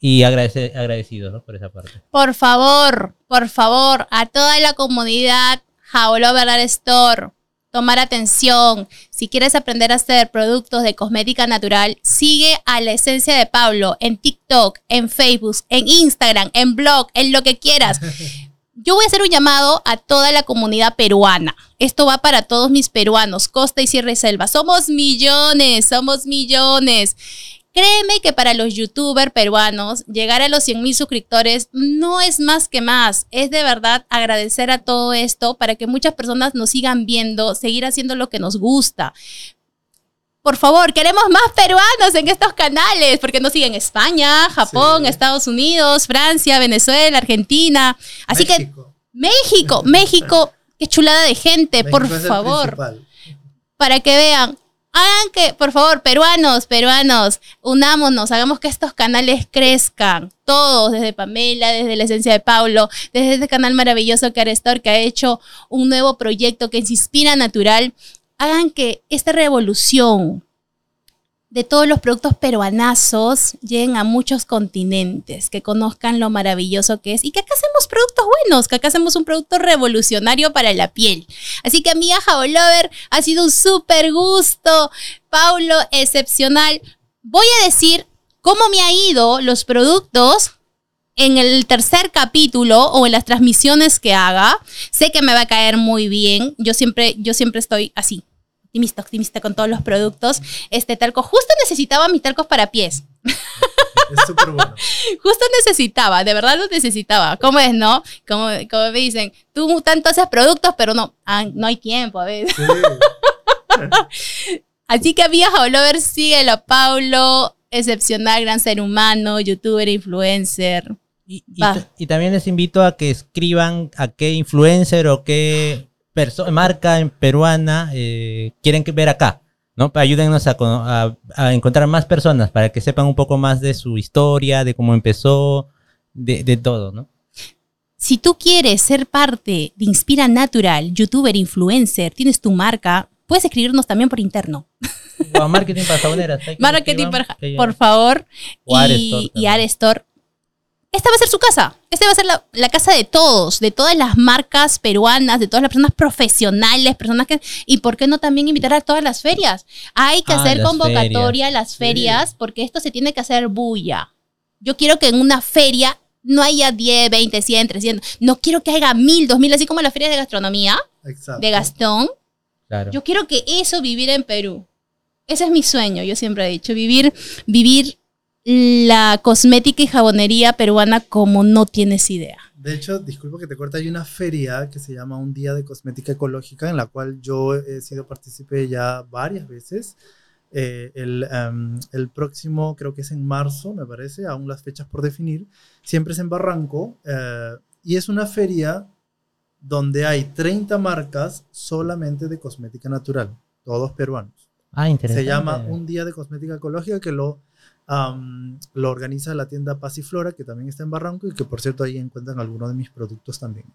Speaker 3: Y agradece, agradecido ¿no? por esa parte.
Speaker 2: Por favor, por favor, a toda la comunidad Jaolo Verdad Store, tomar atención. Si quieres aprender a hacer productos de cosmética natural, sigue a la esencia de Pablo en TikTok, en Facebook, en Instagram, en blog, en lo que quieras. [laughs] Yo voy a hacer un llamado a toda la comunidad peruana. Esto va para todos mis peruanos, costa y sierra y selva. Somos millones, somos millones. Créeme que para los youtubers peruanos llegar a los 100 mil suscriptores no es más que más. Es de verdad agradecer a todo esto para que muchas personas nos sigan viendo, seguir haciendo lo que nos gusta. Por favor, queremos más peruanos en estos canales, porque nos siguen España, Japón, sí. Estados Unidos, Francia, Venezuela, Argentina. Así México. que México, México, qué chulada de gente, México por favor. Para que vean, hagan que, por favor, peruanos, peruanos, unámonos, hagamos que estos canales crezcan. Todos, desde Pamela, desde la esencia de Paulo, desde este canal maravilloso que Arestor, que ha hecho un nuevo proyecto que se inspira natural, hagan que esta revolución de todos los productos peruanazos lleguen a muchos continentes, que conozcan lo maravilloso que es y que acá hacemos productos buenos, que acá hacemos un producto revolucionario para la piel. Así que amiga Jabolover, ha sido un súper gusto. Paulo, excepcional. Voy a decir cómo me ha ido los productos en el tercer capítulo o en las transmisiones que haga. Sé que me va a caer muy bien. Yo siempre, yo siempre estoy así, optimista, optimista con todos los productos. Este talco, justo necesitaba mis talcos para pies.
Speaker 1: Es súper bueno. [laughs]
Speaker 2: Justo necesitaba, de verdad lo necesitaba. ¿Cómo es, no? Como, como me dicen, tú tanto haces productos, pero no, ah, no hay tiempo a veces. Sí. [laughs] Así que amigas Holover, síguelo a Paulo, excepcional, gran ser humano, youtuber, influencer.
Speaker 3: Y, y, y, también les invito a que escriban a qué influencer o qué marca en peruana eh, quieren ver acá, ¿no? Ayúdennos a, a, a, encontrar más personas para que sepan un poco más de su historia, de cómo empezó, de, de todo, ¿no?
Speaker 2: Si tú quieres ser parte de Inspira Natural, youtuber, influencer, tienes tu marca, puedes escribirnos también por interno.
Speaker 3: Marketing para jaboneras. [laughs]
Speaker 2: Marketing para, por favor.
Speaker 3: O
Speaker 2: y, y Arestor esta va a ser su casa. Esta va a ser la, la, casa de todos, de todas las marcas peruanas, de todas las personas profesionales, personas que... Y por qué no también invitar a todas las ferias. Hay que ah, hacer convocatoria a las ferias sí. porque esto se tiene que hacer bulla. Yo quiero que en una feria no haya 10, 20, 100, 300. No quiero que haya 1000, 2000, así como las ferias de gastronomía
Speaker 1: Exacto.
Speaker 2: de Gastón.
Speaker 3: Claro.
Speaker 2: Yo quiero que eso vivir en Perú. Ese es mi sueño, yo siempre he dicho, vivir, vivir la cosmética y jabonería peruana como no tienes idea.
Speaker 1: De hecho, disculpa que te corte, hay una feria que se llama Un Día de Cosmética Ecológica en la cual yo he sido partícipe ya varias veces. Eh, el, um, el, próximo, creo que es en marzo, me parece, aún las fechas por definir, siempre es en Barranco, eh, y es una feria donde hay 30 marcas solamente de cosmética natural, todos peruanos.
Speaker 3: Ah, interesante.
Speaker 1: Se llama Un Día de Cosmética Ecológica que lo lo organiza la tienda Pasiflora, que también está en Barranco y que por cierto ahí encuentran algunos de mis productos también.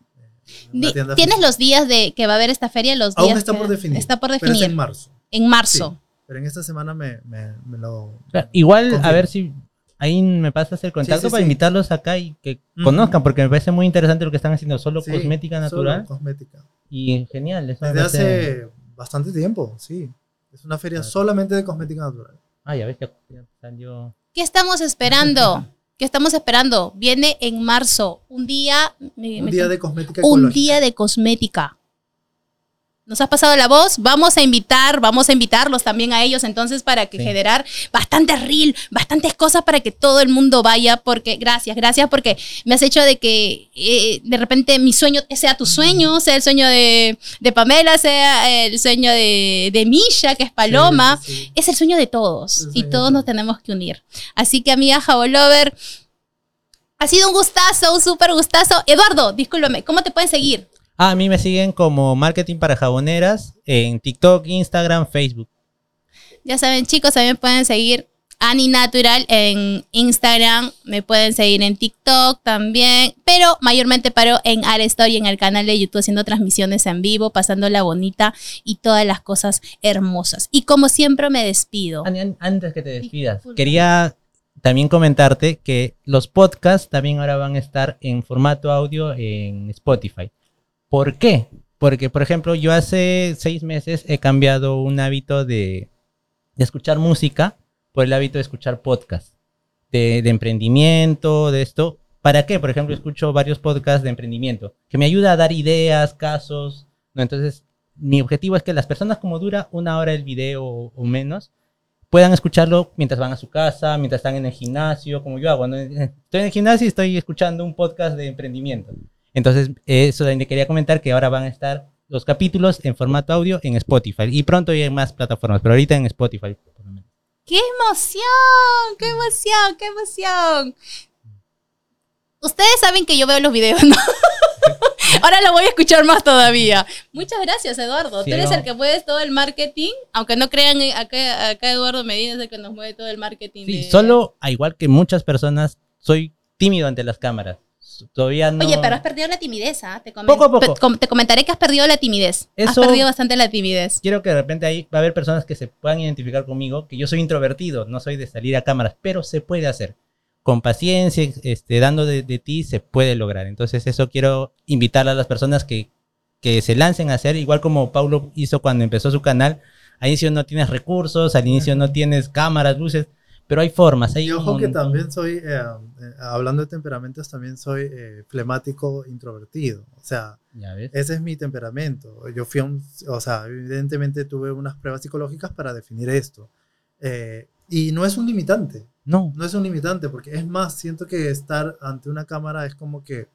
Speaker 2: Eh, ¿Tienes los días de que va a haber esta feria? Los días
Speaker 1: Aún está por definir.
Speaker 2: Está por definir.
Speaker 1: Pero es en marzo.
Speaker 2: En marzo.
Speaker 1: pero en esta semana me, me, lo...
Speaker 3: igual, a ver si ahí me pasas el contacto para invitarlos acá y que conozcan, porque me parece muy interesante lo que están haciendo, solo cosmética natural.
Speaker 1: Solo cosmética.
Speaker 3: Y genial.
Speaker 1: Desde hace bastante tiempo, sí. Es una feria solamente de cosmética natural.
Speaker 3: Ah, ya ves que
Speaker 2: salió. ¿Qué estamos esperando? ¿Qué estamos esperando? Viene en marzo, un día.
Speaker 1: Un día de cosmética.
Speaker 2: Un día de cosmética nos has pasado la voz, vamos a invitar, vamos a invitarlos también a ellos entonces para que generar bastantes reel, bastantes cosas para que todo el mundo vaya, porque gracias, gracias porque me has hecho de que eh, de repente mi sueño sea tu sueño, sea el sueño de, Pamela, sea el sueño de, de Misha, que es Paloma, es el sueño de todos y todos nos tenemos que unir. Así que amiga Jabolover, ha sido un gustazo, un súper gustazo. Eduardo, discúlpame, ¿cómo te pueden seguir?
Speaker 3: Ah, a mí me siguen como Marketing para Jaboneras en TikTok, Instagram, Facebook.
Speaker 2: Ya saben, chicos, también pueden seguir Ani Natural en Instagram, me pueden seguir en TikTok también, pero mayormente paro en Arestory en el canal de YouTube haciendo transmisiones en vivo, pasando la bonita y todas las cosas hermosas. Y como siempre me despido.
Speaker 3: Ani, antes que te despidas, quería también comentarte que los podcasts también ahora van a estar en formato audio en Spotify. ¿Por qué? Porque, por ejemplo, yo hace seis meses he cambiado un hábito de, escuchar música por el hábito de escuchar podcasts de, emprendimiento, de esto. ¿Para qué? Por ejemplo, escucho varios podcasts de emprendimiento que me ayuda a dar ideas, casos. ¿no? Entonces, mi objetivo es que las personas, como dura una hora el video o, menos, puedan escucharlo mientras van a su casa, mientras están en el gimnasio, como yo hago. Estoy en el gimnasio y estoy escuchando un podcast de emprendimiento. Entonces, eso le quería comentar que ahora van a estar los capítulos en formato audio en Spotify y pronto hay más plataformas, pero ahorita en Spotify.
Speaker 2: ¡Qué emoción! ¡Qué emoción! ¡Qué emoción! Ustedes saben que yo veo los videos, ¿no? [laughs] Ahora lo voy a escuchar más todavía. Muchas gracias, Eduardo. Tú eres el que mueves todo el marketing, aunque no crean, eh, acá, acá Eduardo Medina es el que nos mueve todo el marketing.
Speaker 3: Sí, solo, igual que muchas personas, soy tímido ante las cámaras todavía no.
Speaker 2: Oye, pero has perdido la timidez, ¿ah? Te
Speaker 3: poco a poco.
Speaker 2: Te comentaré que has perdido la timidez. has perdido bastante la timidez.
Speaker 3: Quiero que de repente ahí va a haber personas que se puedan identificar conmigo, que yo soy introvertido, no soy de salir a cámaras, pero se puede hacer. Con paciencia, este, dando de, ti, se puede lograr. Entonces, eso quiero invitar a las personas que, que se lancen a hacer, igual como Paulo hizo cuando empezó su canal. Al inicio no tienes recursos, al inicio no tienes cámaras, luces pero hay formas. Hay
Speaker 1: y ojo que también soy, eh, eh, hablando de temperamentos, también soy eh, flemático introvertido. O sea, ese es mi temperamento. Yo fui un, o sea, evidentemente tuve unas pruebas psicológicas para definir esto. y no es un limitante.
Speaker 3: No.
Speaker 1: No es un limitante, porque es más, siento que estar ante una cámara es como que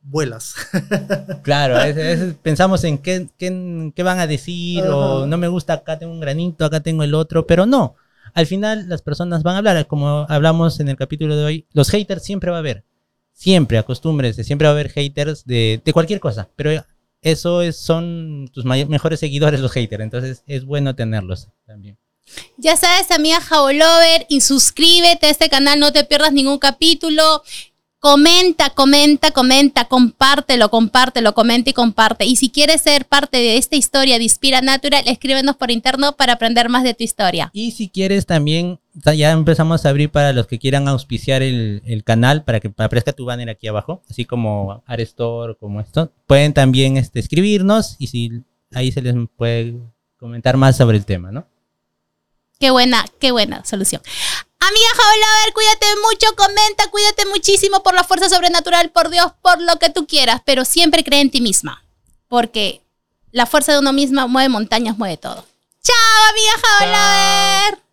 Speaker 1: vuelas. [laughs]
Speaker 3: Claro, a veces, pensamos en qué, qué, qué, van a decir, o no me gusta, acá tengo un granito, acá tengo el otro, pero no al final las personas van a hablar, como hablamos en el capítulo de hoy, los haters siempre va a haber, siempre, acostúmbrense, siempre va a haber haters de, cualquier cosa, pero eso es, son tus mejores seguidores los haters, entonces es bueno tenerlos también.
Speaker 2: Ya sabes, amiga Jabolover, y suscríbete a este canal, no te pierdas ningún capítulo. Comenta, comenta, comenta, compártelo, compártelo, comenta y comparte. Y si quieres ser parte de esta historia de Inspira Natural, escríbenos por interno para aprender más de tu historia.
Speaker 3: Y si quieres también, ya empezamos a abrir para los que quieran auspiciar el, canal para que aparezca tu banner aquí abajo, así como Arestor, como esto. Pueden también este, escribirnos y si ahí se les puede comentar más sobre el tema, ¿no?
Speaker 2: Qué buena, qué buena solución. Amiga ver, cuídate mucho, comenta, cuídate muchísimo por la fuerza sobrenatural, por Dios, por lo que tú quieras, pero siempre cree en ti misma, porque la fuerza de uno misma mueve montañas, mueve todo. Chao, amiga Jaulaver.